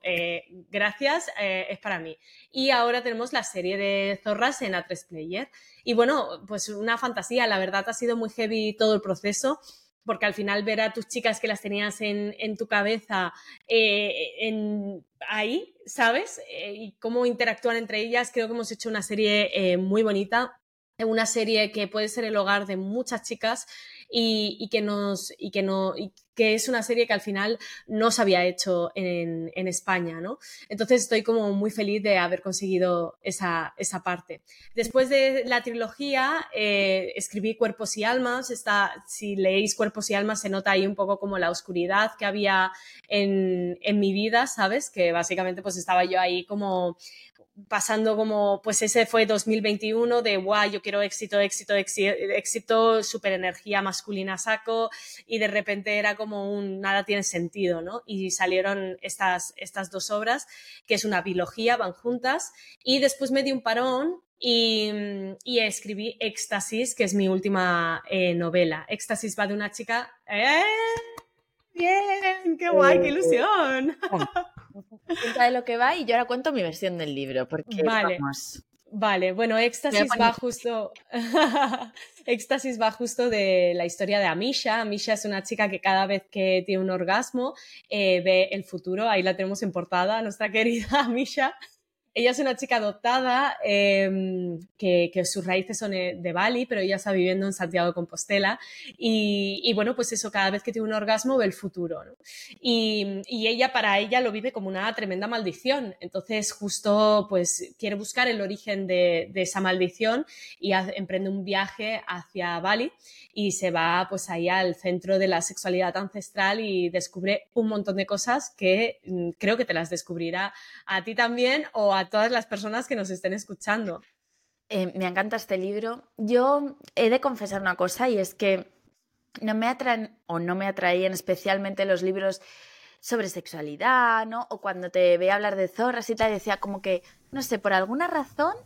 gracias, es para mí. Y ahora tenemos la serie de zorras en A3 Player. Y bueno, pues una fantasía, la verdad ha sido muy heavy todo el proceso porque al final ver a tus chicas que las tenías en, tu cabeza eh, ahí, ¿sabes? Eh, y cómo interactúan entre ellas, creo que hemos hecho una serie eh, muy bonita, una serie que puede ser el hogar de muchas chicas y, que nos y que no que es una serie que al final no se había hecho en, España, ¿no? Entonces estoy como muy feliz de haber conseguido esa, esa parte. Después de la trilogía eh, escribí Cuerpos y Almas. Está, si leéis Cuerpos y Almas se nota ahí un poco como la oscuridad que había en, en mi vida, ¿sabes? Que básicamente pues estaba yo ahí como pasando como, pues ese fue 2021 de, guau, yo quiero éxito, éxito, éxito, éxito, super energía masculina saco y de repente era como un, nada tiene sentido, ¿no? Y salieron estas, estas dos obras, que es una biología, van juntas, y después me di un parón y, y, escribí Éxtasis, que es mi última eh, novela. Éxtasis va de una chica... ¡Eh! ¡Bien! ¡Qué guay! ¡Qué eh, ilusión! Cuenta de lo que va y yo ahora cuento mi versión del libro, porque vale. Vale, bueno, Éxtasis va justo. Éxtasis va justo de la historia de Amisha. Amisha es una chica que cada vez que tiene un orgasmo eh, ve el futuro. Ahí la tenemos en portada, nuestra querida Amisha. Ella es una chica adoptada em, que, sus raíces son eh, de Bali, pero ella está viviendo en Santiago de Compostela. Y, bueno, pues eso, cada vez que tiene un orgasmo ve el futuro. Y, ella, para ella, lo vive como una tremenda maldición. Entonces, justo, pues quiere buscar el origen de, esa maldición y emprende un viaje hacia Bali y se va pues ahí al centro de la sexualidad ancestral y descubre un montón de cosas que mm, creo que te las descubrirá a ti también o a todas las personas que nos estén escuchando. Eh, me encanta este libro. Yo he de confesar una cosa y es que no me atraen o no me atraían especialmente los libros sobre sexualidad, ¿no? O cuando te veía hablar de zorras y tal, decía como que, no sé, por alguna razón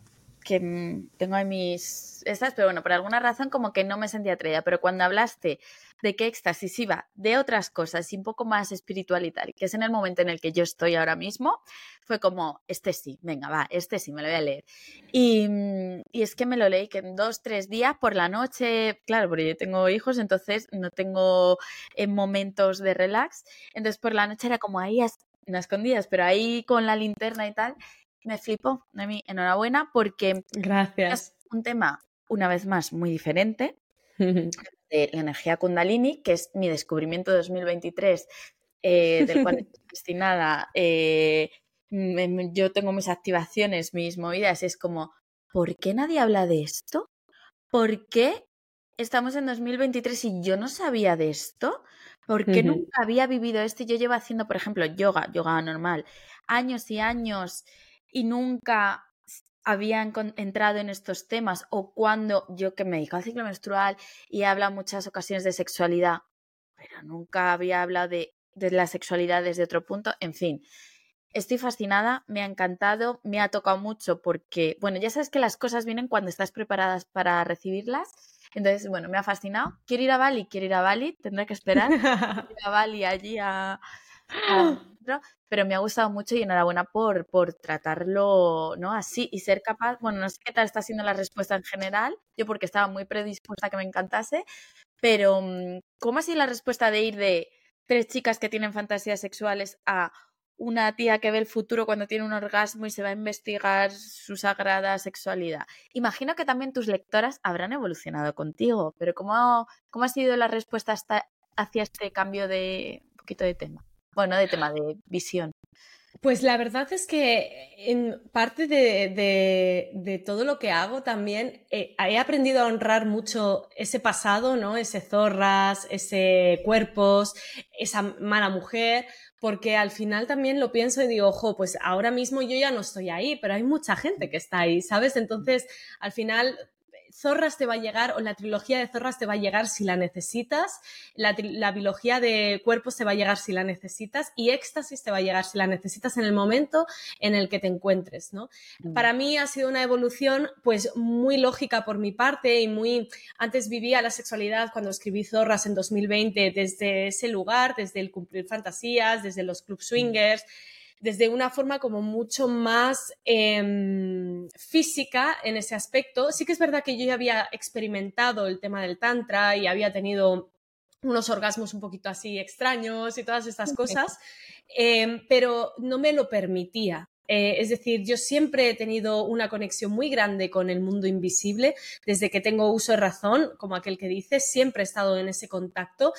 que mm, tengo en mis estas, pero bueno, por alguna razón como que no me sentía atraída, pero cuando hablaste de que éxtasis iba de otras cosas y un poco más espiritual y tal, que es en el momento en el que yo estoy ahora mismo, fue como, este sí, venga, va, este sí, me lo voy a leer. Y, mm, y es que me lo leí que en dos, tres días por la noche, claro, porque yo tengo hijos, entonces no tengo en eh, momentos de relax, entonces por la noche era como ahí, no escondidas, pero ahí con la linterna y tal, me flipó. Noemi, enhorabuena porque Gracias. es un tema, una vez más, muy diferente de la energía kundalini, que es mi descubrimiento de 2023, eh, del cual estoy destinada. Eh, yo tengo mis activaciones, mis movidas, es como, ¿por qué nadie habla de esto? ¿Por qué estamos en 2023 y yo no sabía de esto? ¿Por qué nunca había vivido esto? Yo llevo haciendo, por ejemplo, yoga, yoga normal, años y años y nunca había entrado en estos temas o cuando yo que me dedico al ciclo menstrual y he hablado muchas ocasiones de sexualidad, pero nunca había hablado de, de la sexualidad desde otro punto, en fin. Estoy fascinada, me ha encantado, me ha tocado mucho porque, bueno, ya sabes que las cosas vienen cuando estás preparadas para recibirlas. Entonces, bueno, me ha fascinado. Quiero ir a Bali, quiero ir a Bali, tendré que esperar. ir a Bali allí a, pero me ha gustado mucho y enhorabuena por, por tratarlo ¿no? así y ser capaz, bueno, no sé qué tal está siendo la respuesta en general, yo porque estaba muy predispuesta a que me encantase, pero mm, ¿cómo ha sido la respuesta de ir de tres chicas que tienen fantasías sexuales a una tía que ve el futuro cuando tiene un orgasmo y se va a investigar su sagrada sexualidad. Imagino que también tus lectoras habrán evolucionado contigo, pero ¿cómo, cómo ha sido la respuesta hasta, hacia este cambio de un poquito de tema? Bueno, de tema de visión. Pues la verdad es que en parte de, todo lo que hago también eh, he aprendido a honrar mucho ese pasado, ¿no? Ese zorras, ese cuerpos, esa mala mujer, porque al final también lo pienso y digo, ojo, pues ahora mismo yo ya no estoy ahí, pero hay mucha gente que está ahí, ¿sabes? Entonces, al final Zorras te va a llegar, o la trilogía de Zorras te va a llegar si la necesitas, la, la, biología de cuerpos te va a llegar si la necesitas y éxtasis te va a llegar si la necesitas en el momento en el que te encuentres, ¿no? Mm. Para mí ha sido una evolución pues muy lógica por mi parte y muy, antes vivía la sexualidad cuando escribí Zorras en 2020 desde ese lugar, desde el cumplir fantasías, desde los club swingers desde una forma como mucho más em, física en ese aspecto. Sí que es verdad que yo ya había experimentado el tema del tantra y había tenido unos orgasmos un poquito así extraños y todas estas cosas, em, pero no me lo permitía. Eh, es decir, yo siempre he tenido una conexión muy grande con el mundo invisible, desde que tengo uso de razón, como aquel que dice, siempre he estado en ese contacto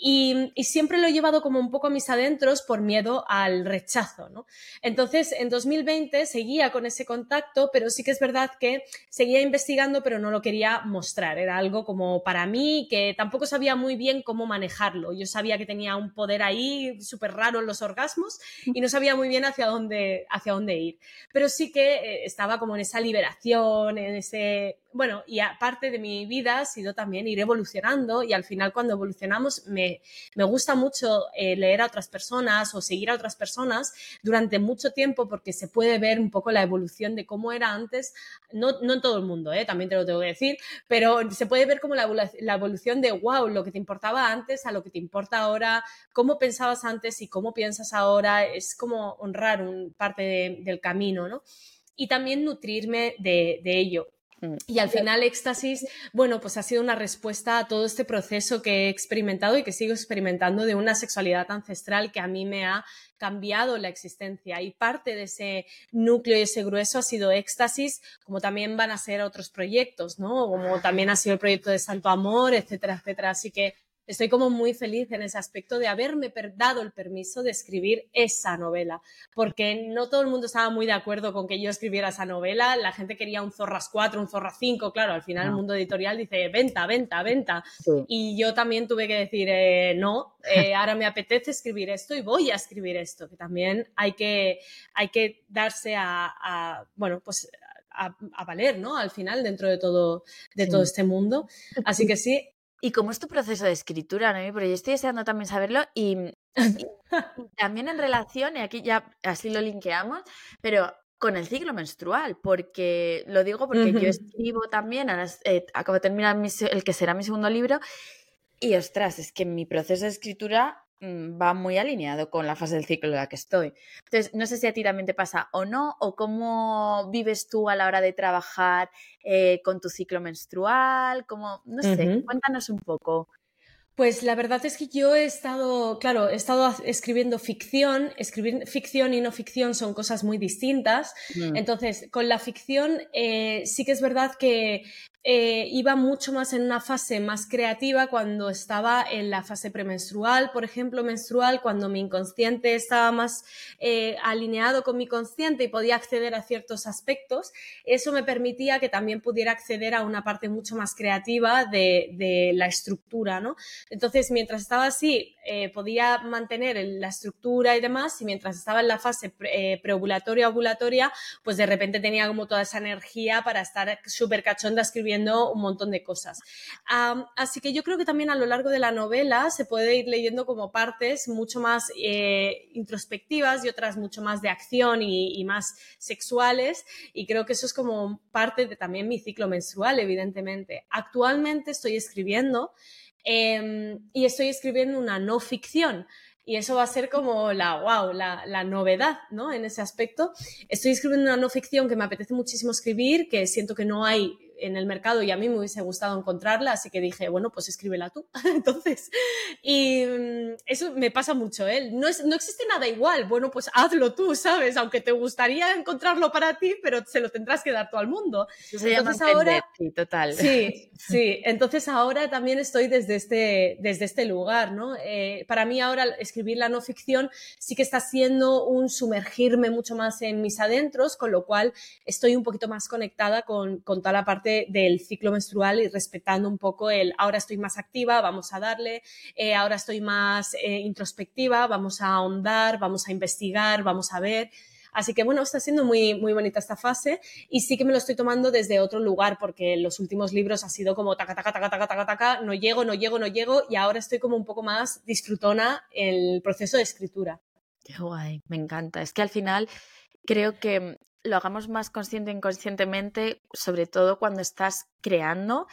y, siempre lo he llevado como un poco a mis adentros por miedo al rechazo. ¿no? Entonces, en 2020 seguía con ese contacto, pero sí que es verdad que seguía investigando, pero no lo quería mostrar. Era algo como para mí que tampoco sabía muy bien cómo manejarlo. Yo sabía que tenía un poder ahí súper raro en los orgasmos y no sabía muy bien hacia dónde, hacia dónde ir. Pero sí que eh, estaba como en esa liberación, en ese bueno, y aparte de mi vida ha sido también ir evolucionando y al final cuando evolucionamos me, gusta mucho eh, leer a otras personas o seguir a otras personas durante mucho tiempo porque se puede ver un poco la evolución de cómo era antes, no, en todo el mundo, eh, también te lo tengo que decir, pero se puede ver como la, evolución de, wow, lo que te importaba antes a lo que te importa ahora, cómo pensabas antes y cómo piensas ahora, es como honrar un parte del camino, ¿no? Y también nutrirme de ello Mm. Y al final éxtasis, bueno, pues ha sido una respuesta a todo este proceso que he experimentado y que sigo experimentando de una sexualidad ancestral que a mí me ha cambiado la existencia y parte de ese núcleo y ese grueso ha sido éxtasis, como también van a ser otros proyectos, ¿no? Como también ha sido el proyecto de Santo Amor, etcétera, etcétera. Así que estoy como muy feliz en ese aspecto de haberme dado el permiso de escribir esa novela, porque no todo el mundo estaba muy de acuerdo con que yo escribiera esa novela, la gente quería un Zorras 4, un Zorras 5, claro, al final el mundo editorial dice venta, venta, venta, y yo también tuve que decir eh, no, eh, ahora me apetece escribir esto y voy a escribir esto, que también hay que, hay que darse a, bueno, pues a, valer, ¿no? Al final, dentro de todo, de todo este mundo. Así que sí, ¿Y cómo es tu proceso de escritura, Noemi? Porque yo estoy deseando también saberlo y, también en relación, y aquí ya así lo linkeamos, pero con el ciclo menstrual, porque lo digo porque yo escribo también, eh, acabo de terminar el que será mi segundo libro, y ostras, es que mi proceso de escritura Mm, va muy alineado con la fase del ciclo en la que estoy. Entonces, no sé si a ti también te pasa o no, o cómo vives tú a la hora de trabajar eh, con tu ciclo menstrual, como, no sé, cuéntanos un poco. Pues la verdad es que yo he estado, claro, he estado escribiendo ficción, escribir ficción y no ficción son cosas muy distintas. Mm. Entonces, con la ficción eh, sí que es verdad que eh, iba mucho más en una fase más creativa cuando estaba en la fase premenstrual, por ejemplo, menstrual, cuando mi inconsciente estaba más eh, alineado con mi consciente y podía acceder a ciertos aspectos. Eso me permitía que también pudiera acceder a una parte mucho más creativa de, la estructura, ¿no? Entonces, mientras estaba así, eh, podía mantener la estructura y demás, y mientras estaba en la fase preovulatoria, ovulatoria, pues de repente tenía como toda esa energía para estar súper cachonda escribiendo un montón de cosas. así que yo creo que también a lo largo de la novela se puede ir leyendo como partes mucho más eh, introspectivas y otras mucho más de acción y, más sexuales y creo que eso es como parte de también mi ciclo menstrual, evidentemente. Actualmente estoy escribiendo em, y estoy escribiendo una no ficción y eso va a ser como la wow, la, la, novedad, ¿no? En ese aspecto. Estoy escribiendo una no ficción que me apetece muchísimo escribir, que siento que no hay en el mercado y a mí me hubiese gustado encontrarla, así que dije, bueno, pues escríbela tú. Entonces, y mm, eso me pasa mucho, ¿eh? No, es, no existe nada igual, bueno, pues hazlo tú, ¿sabes? Aunque te gustaría encontrarlo para ti, pero se lo tendrás que dar todo al mundo. entonces ahora, sí, total. Sí, sí, entonces ahora también estoy desde este, desde este lugar, ¿no? Eh, para mí ahora escribir la no ficción sí que está siendo un sumergirme mucho más en mis adentros, con lo cual estoy un poquito más conectada con, con toda la parte del ciclo menstrual y respetando un poco el ahora estoy más activa, vamos a darle, eh, ahora estoy más eh, introspectiva, vamos a ahondar, vamos a investigar, vamos a ver. Así que bueno, está siendo muy, muy bonita esta fase y sí que me lo estoy tomando desde otro lugar porque los últimos libros ha sido como taca, taca, taca, taca, taca, taca, no llego, no llego, no llego y ahora estoy como un poco más disfrutona el proceso de escritura. Qué guay, me encanta. Es que al final creo que lo hagamos más consciente e inconscientemente, sobre todo cuando estás creando,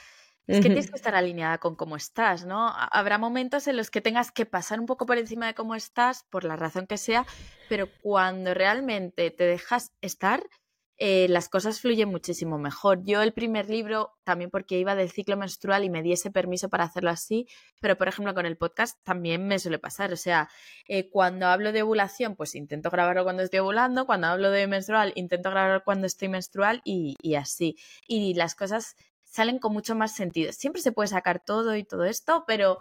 es que tienes que estar alineada con cómo estás, ¿no? Habrá momentos en los que tengas que pasar un poco por encima de cómo estás, por la razón que sea, pero cuando realmente te dejas estar, eh, las cosas fluyen muchísimo mejor. Yo el primer libro, también porque iba del ciclo menstrual y me di ese permiso para hacerlo así, pero por ejemplo con el podcast también me suele pasar. O sea, eh, cuando hablo de ovulación, pues intento grabarlo cuando estoy ovulando, cuando hablo de menstrual, intento grabarlo cuando estoy menstrual y, y así. Y las cosas salen con mucho más sentido. Siempre se puede sacar todo y todo esto, pero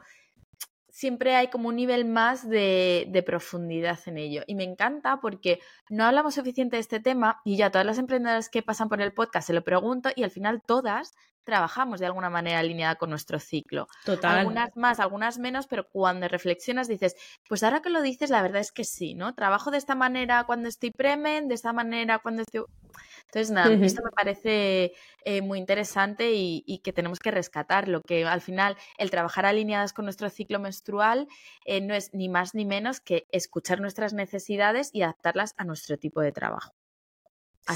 siempre hay como un nivel más de, de, profundidad en ello. Y me encanta porque no hablamos suficiente de este tema y ya todas las emprendedoras que pasan por el podcast se lo pregunto y al final todas trabajamos de alguna manera alineada con nuestro ciclo. Total. Algunas más, algunas menos, pero cuando reflexionas dices, pues ahora que lo dices, la verdad es que sí, ¿no? Trabajo de esta manera cuando estoy premen, de esta manera cuando estoy... Entonces, nada, esto me parece eh, muy interesante y, que tenemos que rescatar lo que al final el trabajar alineadas con nuestro ciclo menstrual eh, no es ni más ni menos que escuchar nuestras necesidades y adaptarlas a nuestro tipo de trabajo.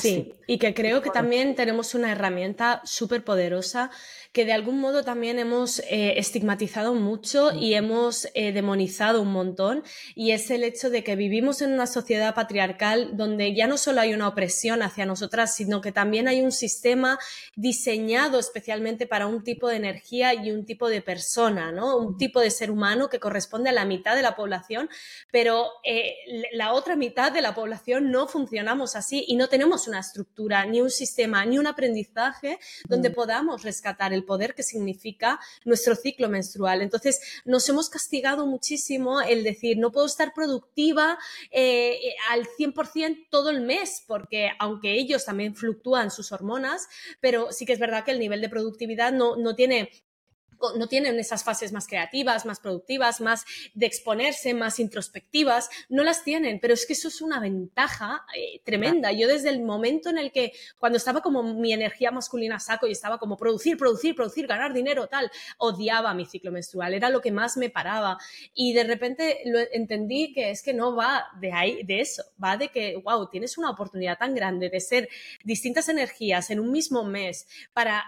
Sí, y que creo que también tenemos una herramienta súper poderosa que de algún modo también hemos eh, estigmatizado mucho y hemos eh, demonizado un montón, y es el hecho de que vivimos en una sociedad patriarcal donde ya no solo hay una opresión hacia nosotras, sino que también hay un sistema diseñado especialmente para un tipo de energía y un tipo de persona, ¿no? Un tipo de ser humano que corresponde a la mitad de la población, pero eh, la otra mitad de la población no funcionamos así y no tenemos una estructura, ni un sistema, ni un aprendizaje donde mm. podamos rescatar el poder que significa nuestro ciclo menstrual. Entonces, nos hemos castigado muchísimo el decir, no puedo estar productiva eh, al 100% todo el mes, porque aunque ellos también fluctúan sus hormonas, pero sí que es verdad que el nivel de productividad no, no tiene no tienen esas fases más creativas, más productivas, más de exponerse, más introspectivas, no las tienen, pero es que eso es una ventaja eh, tremenda. Yo desde el momento en el que, cuando estaba como mi energía masculina saco y estaba como producir, producir, producir, ganar dinero, tal, odiaba mi ciclo menstrual, era lo que más me paraba. Y de repente lo entendí que es que no va de ahí, de eso, va de que, wow, tienes una oportunidad tan grande de ser distintas energías en un mismo mes para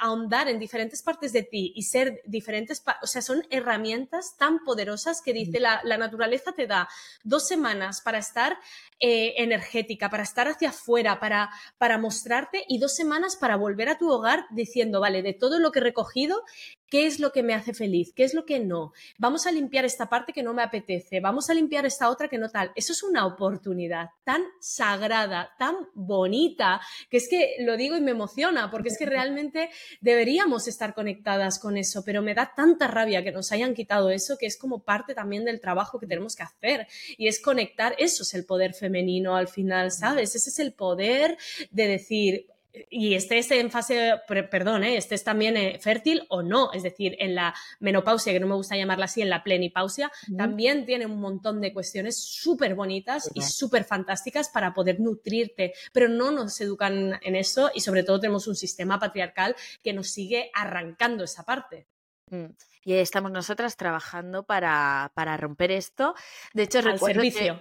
ahondar en diferentes partes de ti y ser diferentes, o sea, son herramientas tan poderosas que dice la, la naturaleza te da dos semanas para estar eh, energética, para estar hacia afuera, para, para mostrarte y dos semanas para volver a tu hogar diciendo, vale, de todo lo que he recogido, ¿qué es lo que me hace feliz? ¿Qué es lo que no? Vamos a limpiar esta parte que no me apetece, vamos a limpiar esta otra que no tal. Eso es una oportunidad tan sagrada, tan bonita, que es que lo digo y me emociona, porque es que realmente deberíamos estar conectadas con eso, pero me da tanta rabia que nos hayan quitado eso, que es como parte también del trabajo que tenemos que hacer, y es conectar, eso es el poder femenino al final, ¿sabes? Ese es el poder de decir, y estés en fase, perdón, ¿eh? estés también eh, fértil o no, es decir, en la menopausia, que no me gusta llamarla así, en la plenipausia, también tiene un montón de cuestiones súper bonitas y súper fantásticas para poder nutrirte, pero no nos educan en eso y sobre todo tenemos un sistema patriarcal que nos sigue arrancando esa parte. Mm. Y estamos nosotras trabajando para, para romper esto. De hecho, Al servicio.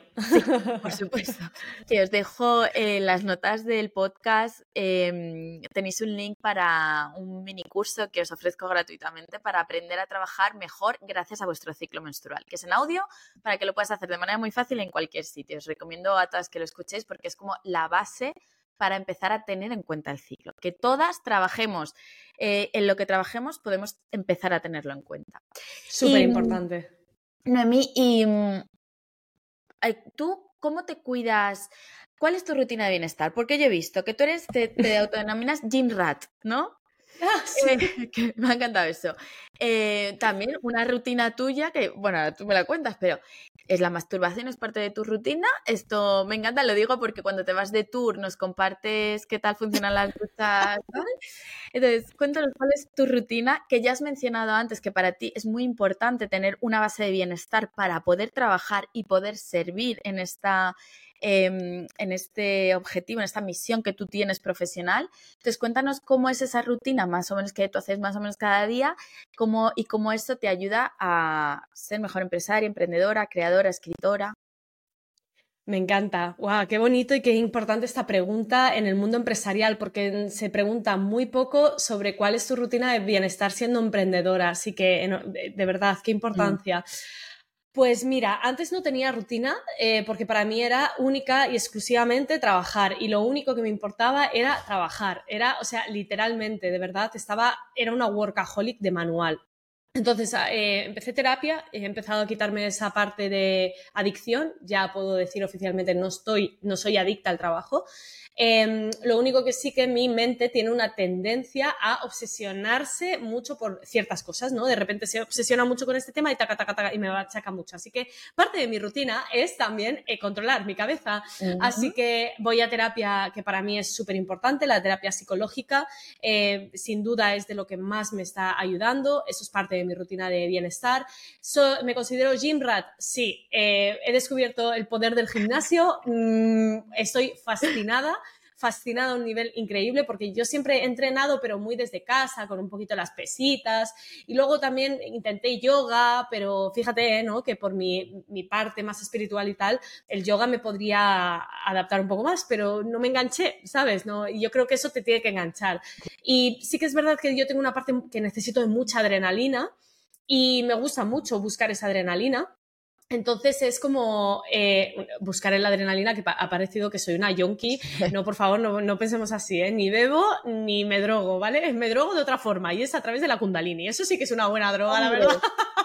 por supuesto. Que os dejo en las notas del podcast. Em, tenéis un link para un mini curso que os ofrezco gratuitamente para aprender a trabajar mejor gracias a vuestro ciclo menstrual, que es en audio, para que lo puedas hacer de manera muy fácil en cualquier sitio. Os recomiendo a todas que lo escuchéis porque es como la base para empezar a tener en cuenta el ciclo. Que todas trabajemos eh, en lo que trabajemos, podemos empezar a tenerlo en cuenta. Súper importante. Noemí, y mm, tú, ¿cómo te cuidas? ¿Cuál es tu rutina de bienestar? Porque yo he visto que tú eres, te, te autodenominas Gym Rat, ¿no? Ah, eh, me ha encantado eso. Eh, también una rutina tuya que, bueno, tú me la cuentas, pero es la masturbación, es parte de tu rutina. Esto me encanta, lo digo porque cuando te vas de tour nos compartes qué tal funcionan las duchas. Entonces, cuéntanos cuál es tu rutina, que ya has mencionado antes que para ti es muy importante tener una base de bienestar para poder trabajar y poder servir en esta Em, en este objetivo, en esta misión que tú tienes profesional. Entonces, cuéntanos cómo es esa rutina más o menos que tú haces más o menos cada día cómo, y cómo esto te ayuda a ser mejor empresaria, emprendedora, creadora, escritora. Me encanta. ¡Wow! Qué bonito y qué importante esta pregunta en el mundo empresarial, porque se pregunta muy poco sobre cuál es tu rutina de bienestar siendo emprendedora. Así que, de verdad, qué mm. Pues mira, antes no tenía rutina eh, porque para mí era única y exclusivamente trabajar y lo único que me importaba era trabajar. Era, o sea, literalmente, de verdad, estaba, era una workaholic de manual. Entonces ah, eh, empecé terapia, he empezado a quitarme esa parte de adicción, ya puedo decir oficialmente no estoy, no soy adicta al trabajo. Em, lo único que sí que mi mente tiene una tendencia a obsesionarse mucho por ciertas cosas, ¿no? De repente se obsesiona mucho con este tema y taca, taca, taca, y me achaca mucho. Así que parte de mi rutina es también eh, controlar mi cabeza. Así que voy a terapia, que para mí es súper importante, la terapia psicológica. Eh, sin duda es de lo que más me está ayudando. Eso es parte de mi rutina de bienestar. ¿Me considero gym rat? Sí. Eh, he descubierto el poder del gimnasio. Mm, estoy fascinada fascinada a un nivel increíble porque yo siempre he entrenado, pero muy desde casa, con un poquito las pesitas. Y luego también intenté yoga, pero fíjate, ¿no? Que por mi, mi parte más espiritual y tal, el yoga me podría adaptar un poco más, pero no me enganché, ¿sabes? ¿No? Y yo creo que eso te tiene que enganchar. Y sí que es verdad que yo tengo una parte que necesito de mucha adrenalina y me gusta mucho buscar esa adrenalina. Entonces es como eh, buscar en la adrenalina que ha parecido que soy una yonki. No, por favor, no, pensemos así, ¿eh? Ni bebo ni me drogo, ¿vale? Me drogo de otra forma y es a través de la kundalini. Eso sí que es una buena droga, la verdad.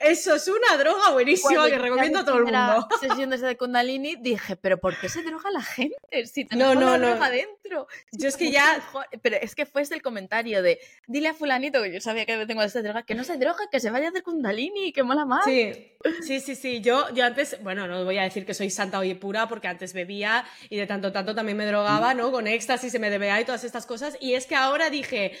eso, es una droga buenísima que recomiendo a todo el mundo. sesión de Kundalini dije, ¿pero por qué se droga la gente? Si no, no, no. droga adentro. Yo es que ya. Pero es que fue el comentario de dile a Fulanito, que yo sabía que tengo esta droga, que no se droga, que se vaya a hacer Kundalini, que mola más. Sí, sí, sí. sí. Yo, yo antes, bueno, no voy a decir que soy santa hoy pura, porque antes bebía y de tanto tanto también me drogaba, ¿no? Con éxtasis, MDMA y todas estas cosas. Y es que ahora dije,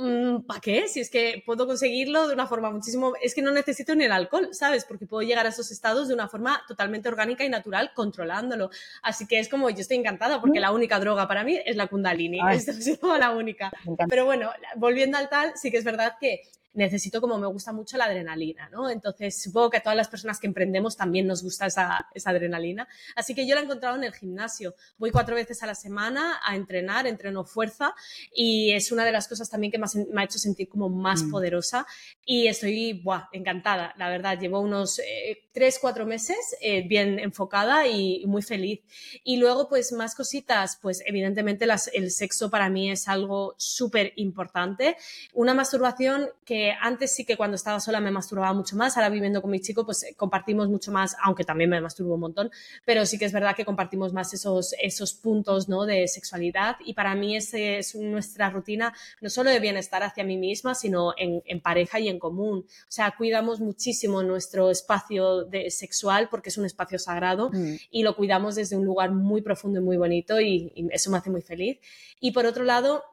Mm, ¿para qué? Si es que puedo conseguirlo de una forma muchísimo, es que no necesito ni el alcohol, ¿sabes? Porque puedo llegar a esos estados de una forma totalmente orgánica y natural controlándolo. Así que es como, yo estoy encantada porque la única droga para mí es la kundalini, es la única. Pero bueno, volviendo al tal, sí que es verdad que necesito como me gusta mucho la adrenalina, ¿no? Entonces supongo que a todas las personas que emprendemos también nos gusta esa, adrenalina. Así que yo la he encontrado en el gimnasio. Voy cuatro veces a la semana a entrenar, entreno fuerza y es una de las cosas también que me ha hecho sentir como más mm. poderosa y estoy buah, encantada, la verdad. Llevo unos eh, tres, cuatro meses eh, bien enfocada y, muy feliz. Y luego pues más cositas, pues evidentemente el sexo para mí es algo súper importante. Una masturbación que antes sí que cuando estaba sola me masturbaba mucho más, ahora viviendo con mi chico pues eh, compartimos mucho más, aunque también me masturbo un montón, pero sí que es verdad que compartimos más esos, esos puntos ¿no? de sexualidad y para mí es nuestra rutina no solo de bienestar hacia mí misma, sino en, pareja y en común. O sea, cuidamos muchísimo nuestro espacio de, sexual porque es un espacio sagrado mm. y lo cuidamos desde un lugar muy profundo y muy bonito y eso me hace muy feliz. Y por otro lado,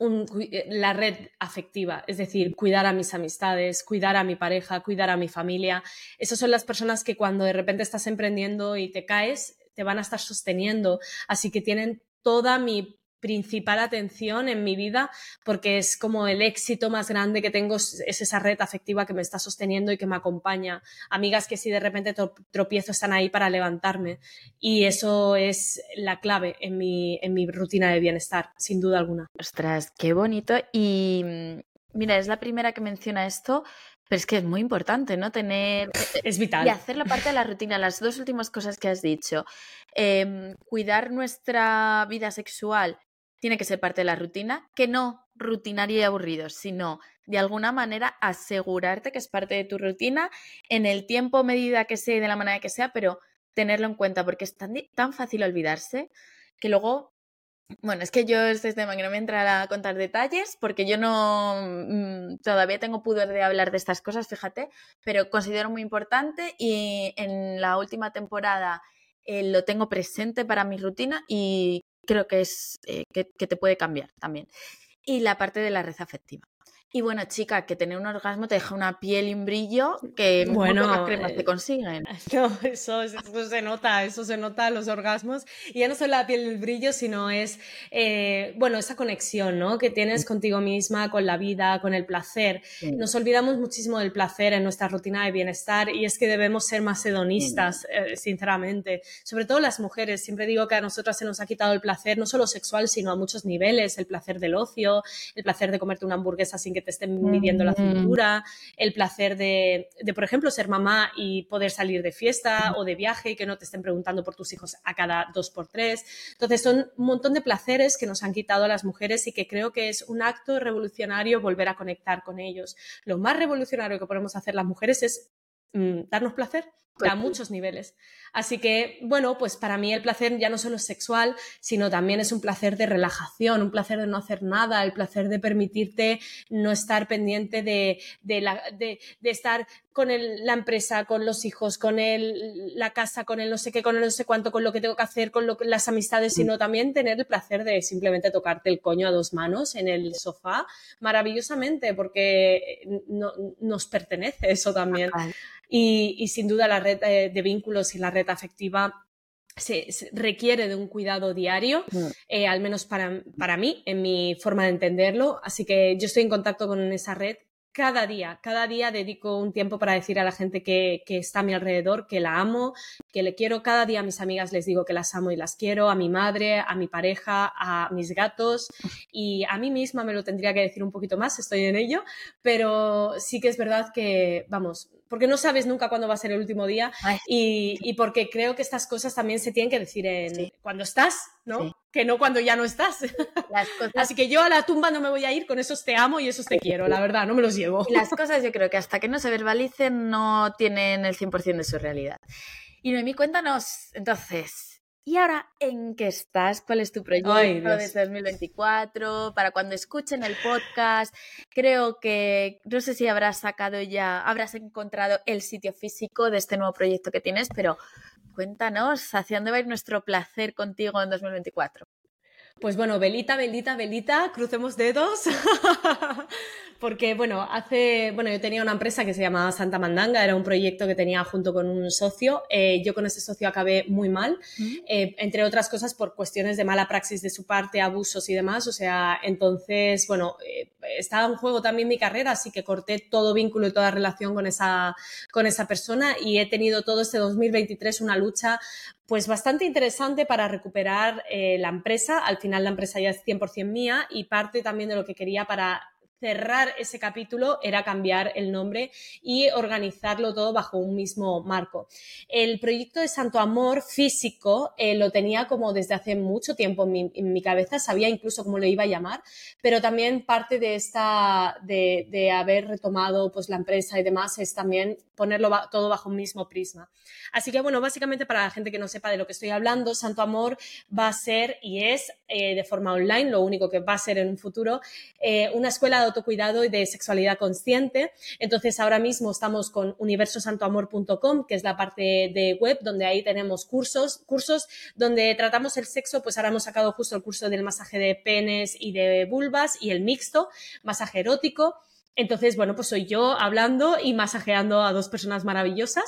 eh, la red afectiva, es decir, cuidar a mis amistades, cuidar a mi pareja, cuidar a mi familia. Esas son las personas que cuando de repente estás emprendiendo y te caes, te van a estar sosteniendo. Así que tienen toda mi principal atención en mi vida porque es como el éxito más grande que tengo, es esa red afectiva que me está sosteniendo y que me acompaña. Amigas que si de repente tropiezo están ahí para levantarme y eso es la clave en mi, en mi rutina de bienestar, sin duda alguna. Ostras, qué bonito. Y mira, es la primera que menciona esto, pero es que es muy importante, ¿no? Tener. Es vital. Y hacerlo parte de la rutina. Las dos últimas cosas que has dicho. Em, cuidar nuestra vida sexual tiene que ser parte de la rutina, que no rutinario y aburrido, sino de alguna manera asegurarte que es parte de tu rutina en el tiempo, medida que sea y de la manera que sea, pero tenerlo en cuenta porque es tan, tan fácil olvidarse que luego Bueno, es que yo este tema que no me entra a contar detalles porque yo no mm, todavía tengo pudor de hablar de estas cosas, fíjate, pero considero muy importante y en la última temporada eh, lo tengo presente para mi rutina y creo que es eh, que, que te puede cambiar también. Y la parte de la red afectiva. Y bueno, chica, que tener un orgasmo te deja una piel y un brillo que bueno, pocas cremas te eh, consiguen. No, eso, eso, se nota, eso se nota los orgasmos. Y ya no solo la piel y el brillo, sino es, eh, bueno, esa conexión, ¿no? Que tienes contigo misma, con la vida, con el placer. Nos olvidamos muchísimo del placer en nuestra rutina de bienestar y es que debemos ser más hedonistas, eh, sinceramente. Sobre todo las mujeres. Siempre digo que a nosotras se nos ha quitado el placer, no solo sexual, sino a muchos niveles. El placer del ocio, el placer de comerte una hamburguesa sin que te estén midiendo la cintura, el placer de, por ejemplo, ser mamá y poder salir de fiesta o de viaje y que no te estén preguntando por tus hijos a cada dos por tres. Entonces, son un montón de placeres que nos han quitado a las mujeres y que creo que es un acto revolucionario volver a conectar con ellos. Lo más revolucionario que podemos hacer las mujeres es mm, darnos placer a muchos niveles. Así que, bueno, pues para mí el placer ya no solo es sexual, sino también es un placer de relajación, un placer de no hacer nada, el placer de permitirte no estar pendiente de, de, la, de, de estar con el, la empresa, con los hijos, con el, la casa, con el no sé qué, con el no sé cuánto, con lo que tengo que hacer, con lo, las amistades, mm. sino también tener el placer de simplemente tocarte el coño a dos manos en el sofá maravillosamente, porque no, nos pertenece eso también. Y, y, sin duda la red de, de vínculos y la red afectiva se, requiere de un cuidado diario, mm. eh, al menos para, para mí, en mi forma de entenderlo. Así que yo estoy en contacto con esa red cada día, cada día dedico un tiempo para decir a la gente que, que, está a mi alrededor que la amo, que le quiero. Cada día a mis amigas les digo que las amo y las quiero, a mi madre, a mi pareja, a mis gatos y a mí misma me lo tendría que decir un poquito más, estoy en ello, pero sí que es verdad que, vamos, porque no sabes nunca cuándo va a ser el último día y, y, porque creo que estas cosas también se tienen que decir en cuando estás, ¿no? Que no cuando ya no estás. Así que yo a la tumba no me voy a ir con esos te amo y esos te quiero, la verdad, no me los llevo. las cosas yo creo que hasta que no se verbalicen no tienen el 100% de su realidad. Y Noemí, cuéntanos, entonces, ¿Y ahora en qué estás? ¿Cuál es tu proyecto de 2024? Para cuando escuchen el podcast, creo que no sé si habrás sacado ya, habrás encontrado el sitio físico de este nuevo proyecto que tienes, pero cuéntanos, ¿hacia dónde va a ir nuestro placer contigo en 2024? Pues bueno, velita, velita, velita, crucemos dedos. Porque, bueno, hace, bueno, yo tenía una empresa que se llamaba Santa Mandanga, era un proyecto que tenía junto con un socio. Eh, yo con ese socio acabé muy mal, eh, entre otras cosas por cuestiones de mala praxis de su parte, abusos y demás. O sea, entonces, bueno, eh, estaba en juego también mi carrera, así que corté todo vínculo y toda relación con esa, con esa persona y he tenido todo este 2023 una lucha pues bastante interesante para recuperar la empresa. Al final la empresa ya es 100% mía y parte también de lo que quería para cerrar ese capítulo era cambiar el nombre y organizarlo todo bajo un mismo marco. El proyecto de Santo Amor físico eh, lo tenía como desde hace mucho tiempo en mi, cabeza, sabía incluso cómo lo iba a llamar, pero también parte de esta, de, haber retomado pues la empresa y demás es también ponerlo todo bajo un mismo prisma. Así que bueno, básicamente para la gente que no sepa de lo que estoy hablando, Santo Amor va a ser y es eh, de forma online, lo único que va a ser en un futuro, eh, una escuela de autocuidado y de sexualidad consciente. Entonces, ahora mismo estamos con universosantoamor.com, que es la parte de web, donde ahí tenemos cursos, cursos donde tratamos el sexo, pues ahora hemos sacado justo el curso del masaje de penes y de vulvas y el mixto, masaje erótico. Entonces, bueno, pues soy yo hablando y masajeando a dos personas maravillosas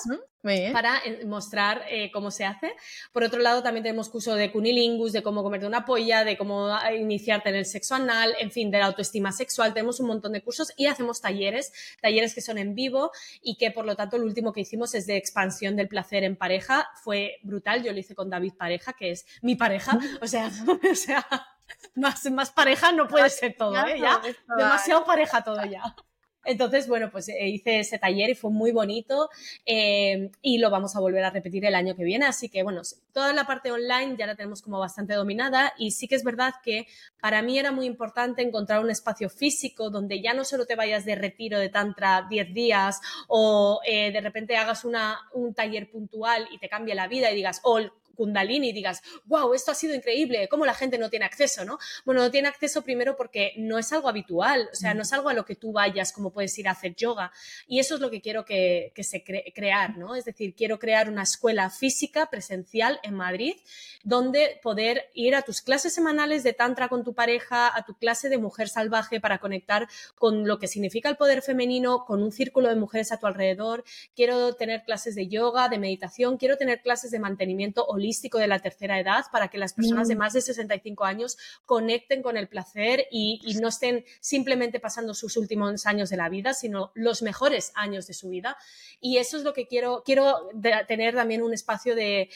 para eh, mostrar eh, cómo se hace. Por otro lado, también tenemos curso de cunilingus, de cómo comerte una polla, de cómo ah, iniciarte en el sexo anal, en fin, de la autoestima sexual. Tenemos un montón de cursos y hacemos talleres, talleres que son en vivo y que, por lo tanto, el último que hicimos es de expansión del placer en pareja. Fue brutal. Yo lo hice con David Pareja, que es mi pareja. O sea, o sea más, más pareja no puede ser todo, ¿eh? Ya, demasiado pareja todo ya. Entonces, bueno, pues eh, hice ese taller y fue muy bonito eh, y lo vamos a volver a repetir el año que viene. Así que, bueno, toda la parte online ya la tenemos como bastante dominada y sí que es verdad que para mí era muy importante encontrar un espacio físico donde ya no solo te vayas de retiro de tantra 10 días o de repente hagas una, un taller puntual y te cambie la vida y digas, oh, kundalini y digas, wow, esto ha sido increíble, ¿cómo la gente no tiene acceso, no? Bueno, no tiene acceso primero porque no es algo habitual, o sea, no es algo a lo que tú vayas como puedes ir a hacer yoga. Y eso es lo que quiero que, se crear, ¿no? Es decir, quiero crear una escuela física presencial en Madrid donde poder ir a tus clases semanales de tantra con tu pareja, a tu clase de mujer salvaje para conectar con lo que significa el poder femenino, con un círculo de mujeres a tu alrededor. Quiero tener clases de yoga, de meditación, quiero tener clases de mantenimiento holístico de la tercera edad para que las personas de mm. más de 65 años conecten con el placer y, y no estén simplemente pasando sus últimos años de la vida, sino los mejores años de su vida. Y eso es lo que quiero, quiero tener también un espacio de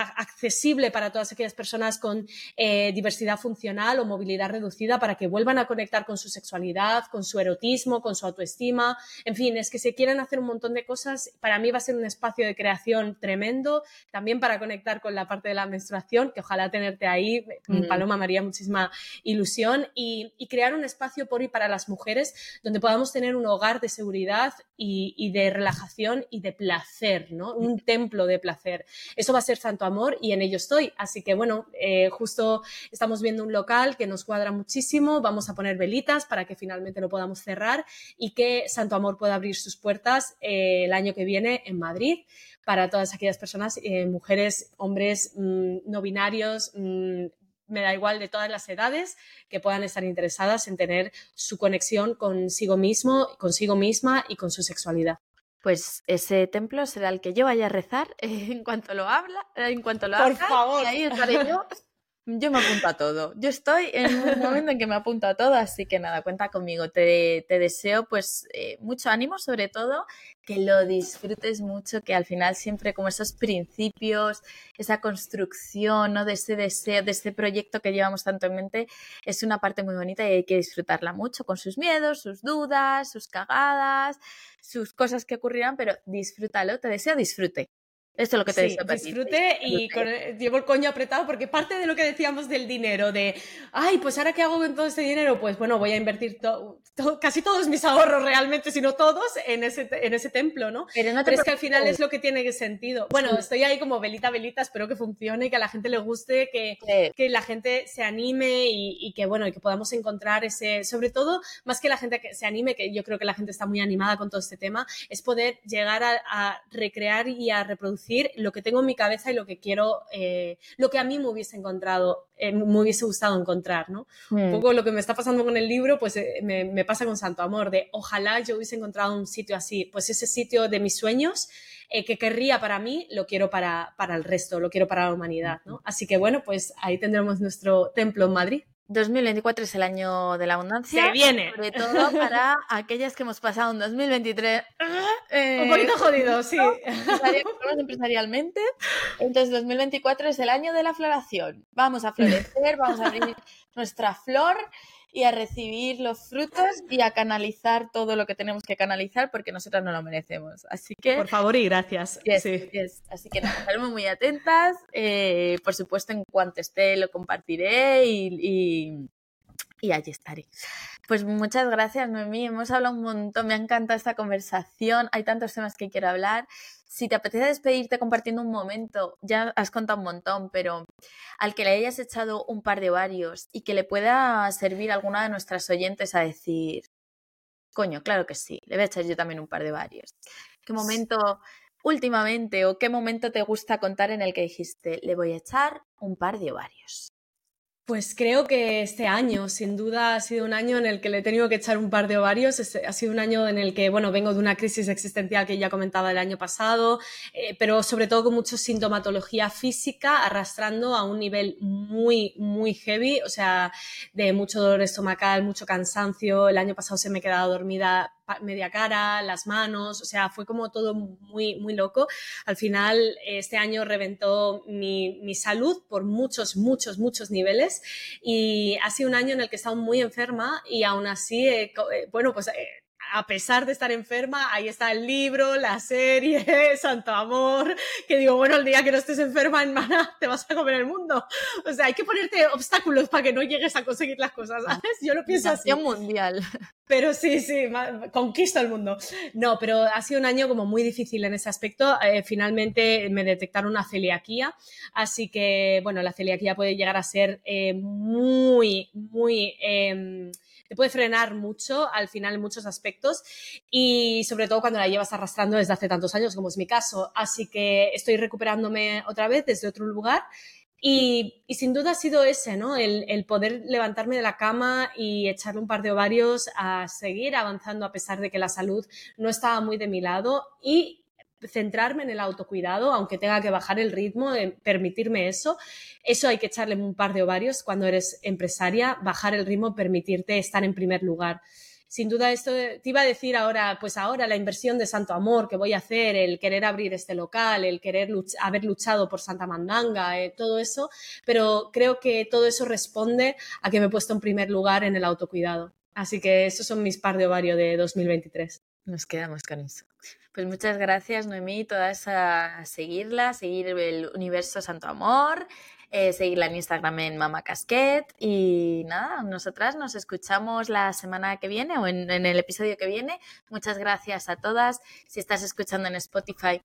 accesible para todas aquellas personas con eh, diversidad funcional o movilidad reducida para que vuelvan a conectar con su sexualidad, con su erotismo, con su autoestima. En fin, es que se quieren hacer un montón de cosas. Para mí va a ser un espacio de creación tremendo, también para conectar con la parte de la menstruación, que ojalá tenerte ahí, mm. Paloma María, muchísima ilusión, y, crear un espacio por y para las mujeres donde podamos tener un hogar de seguridad y, de relajación y de placer, ¿no? Un templo de placer. Eso va a ser tanto amor y en ello estoy. Así que bueno, eh, justo estamos viendo un local que nos cuadra muchísimo, vamos a poner velitas para que finalmente lo podamos cerrar y que Santo Amor pueda abrir sus puertas eh, el año que viene en Madrid para todas aquellas personas, eh, mujeres, hombres, mm, no binarios, mm, me da igual de todas las edades que puedan estar interesadas en tener su conexión consigo mismo, consigo misma y con su sexualidad pues ese templo será el que yo vaya a rezar en cuanto lo habla, en cuanto lo Por favor. Y ahí estaré yo yo me apunto a todo. Yo estoy en un momento en que me apunto a todo, así que nada, cuenta conmigo. Te, deseo pues eh, mucho ánimo, sobre todo que lo disfrutes mucho, que al final siempre como esos principios, esa construcción ¿no? de ese deseo, de ese proyecto que llevamos tanto en mente, es una parte muy bonita y hay que disfrutarla mucho con sus miedos, sus dudas, sus cagadas, sus cosas que ocurrirán, pero disfrútalo, te deseo disfrute. Esto es lo que te sí, disfrute y llevo el coño apretado porque parte de lo que decíamos del dinero, de, ay, pues ahora qué hago con todo este dinero, pues bueno, voy a invertir casi todos mis ahorros realmente, si no todos, en ese, en ese templo, ¿no? Pero, no es que al final es lo que tiene sentido. Bueno, estoy ahí como velita, velita, espero que funcione, que a la gente le guste, que, que la gente se anime y, que, bueno, y que podamos encontrar ese, sobre todo, más que la gente que se anime, que yo creo que la gente está muy animada con todo este tema, es poder llegar a recrear y a reproducir lo que tengo en mi cabeza y lo que quiero, eh, lo que a mí me hubiese encontrado, eh, me hubiese gustado encontrar, ¿no? Un mm. poco lo que me está pasando con el libro, pues eh, me, pasa con Santo Amor, de ojalá yo hubiese encontrado un sitio así, pues ese sitio de mis sueños que querría para mí, lo quiero para, para el resto, lo quiero para la humanidad, ¿no? Así que bueno, pues ahí tendremos nuestro templo en Madrid. 2024 es el año de la abundancia. Se viene. Sobre todo para aquellas que hemos pasado un 2023 un poquito jodido, sí. empresarialmente. Entonces 2024 es el año de la floración. Vamos a florecer, vamos a abrir nuestra flor y a recibir los frutos y a canalizar todo lo que tenemos que canalizar porque nosotras no lo merecemos. Así que... Por favor y gracias. sí. Así que nos estaremos muy atentas. Eh, por supuesto, en cuanto esté lo compartiré y, y allí estaré. Pues muchas gracias, Noemí. Hemos hablado un montón, me ha encantado esta conversación. Hay tantos temas que quiero hablar. Si te apetece despedirte compartiendo un momento, ya has contado un montón, pero al que le hayas echado un par de varios y que le pueda servir a alguna de nuestras oyentes a decir, coño, claro que sí, le voy a echar yo también un par de varios. ¿Qué momento últimamente o qué momento te gusta contar en el que dijiste, le voy a echar un par de varios? Pues creo que este año, sin duda, ha sido un año en el que le he tenido que echar un par de ovarios. Ha sido un año en el que, bueno, vengo de una crisis existencial que ya comentaba el año pasado, eh, pero sobre todo con mucha sintomatología física, arrastrando a un nivel muy, muy heavy, o sea, de mucho dolor estomacal, mucho cansancio. El año pasado se me he quedado dormida media cara, las manos, o sea, fue como todo muy, muy loco. Al final, este año reventó mi, mi salud por muchos, muchos, muchos niveles y ha sido un año en el que he estado muy enferma y aún así, eh, bueno, pues... Eh, a pesar de estar enferma, ahí está el libro, la serie, Santo Amor, que digo, bueno, el día que no estés enferma, hermana, te vas a comer el mundo. O sea, hay que ponerte obstáculos para que no llegues a conseguir las cosas, ¿sabes? Yo lo pienso así. mundial. Pero sí, sí, conquista el mundo. No, pero ha sido un año como muy difícil en ese aspecto. Eh, finalmente me detectaron una celiaquía, así que, bueno, la celiaquía puede llegar a ser eh, muy, muy... Em, te puede frenar mucho al final en muchos aspectos y sobre todo cuando la llevas arrastrando desde hace tantos años como es mi caso. Así que estoy recuperándome otra vez desde otro lugar y, sin duda ha sido ese, ¿no? El, el, poder levantarme de la cama y echarle un par de ovarios a seguir avanzando a pesar de que la salud no estaba muy de mi lado y centrarme en el autocuidado, aunque tenga que bajar el ritmo, permitirme eso. Eso hay que echarle un par de ovarios cuando eres empresaria, bajar el ritmo, permitirte estar en primer lugar. Sin duda esto te iba a decir ahora, pues ahora la inversión de Santo Amor que voy a hacer, el querer abrir este local, el querer haber luchado por Santa Mandanga, eh, todo eso, pero creo que todo eso responde a que me he puesto en primer lugar en el autocuidado. Así que esos son mis par de ovario de 2023. Nos quedamos con eso. Pues muchas gracias, Noemí, todas a seguirla, seguir el universo Santo Amor, eh, seguirla en Instagram en Mama Casquet y nada, nosotras nos escuchamos la semana que viene o en, en el episodio que viene. Muchas gracias a todas. Si estás escuchando en Spotify,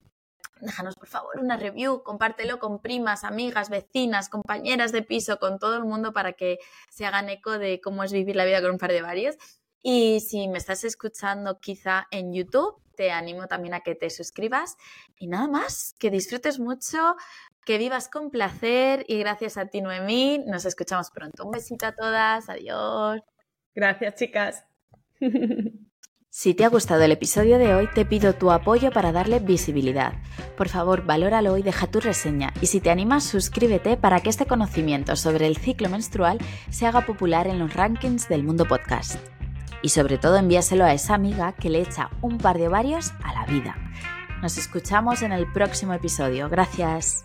déjanos por favor una review, compártelo con primas, amigas, vecinas, compañeras de piso, con todo el mundo para que se hagan eco de cómo es vivir la vida con un par de varios. Y si me estás escuchando quizá en YouTube, te animo también a que te suscribas. Y nada más, que disfrutes mucho, que vivas con placer y gracias a ti, Noemí. Nos escuchamos pronto. Un besito a todas. Adiós. Gracias, chicas. Si te ha gustado el episodio de hoy, te pido tu apoyo para darle visibilidad. Por favor, valóralo y deja tu reseña. Y si te animas, suscríbete para que este conocimiento sobre el ciclo menstrual se haga popular en los rankings del mundo podcast y sobre todo envíaselo a esa amiga que le echa un par de varios a la vida. Nos escuchamos en el próximo episodio. Gracias.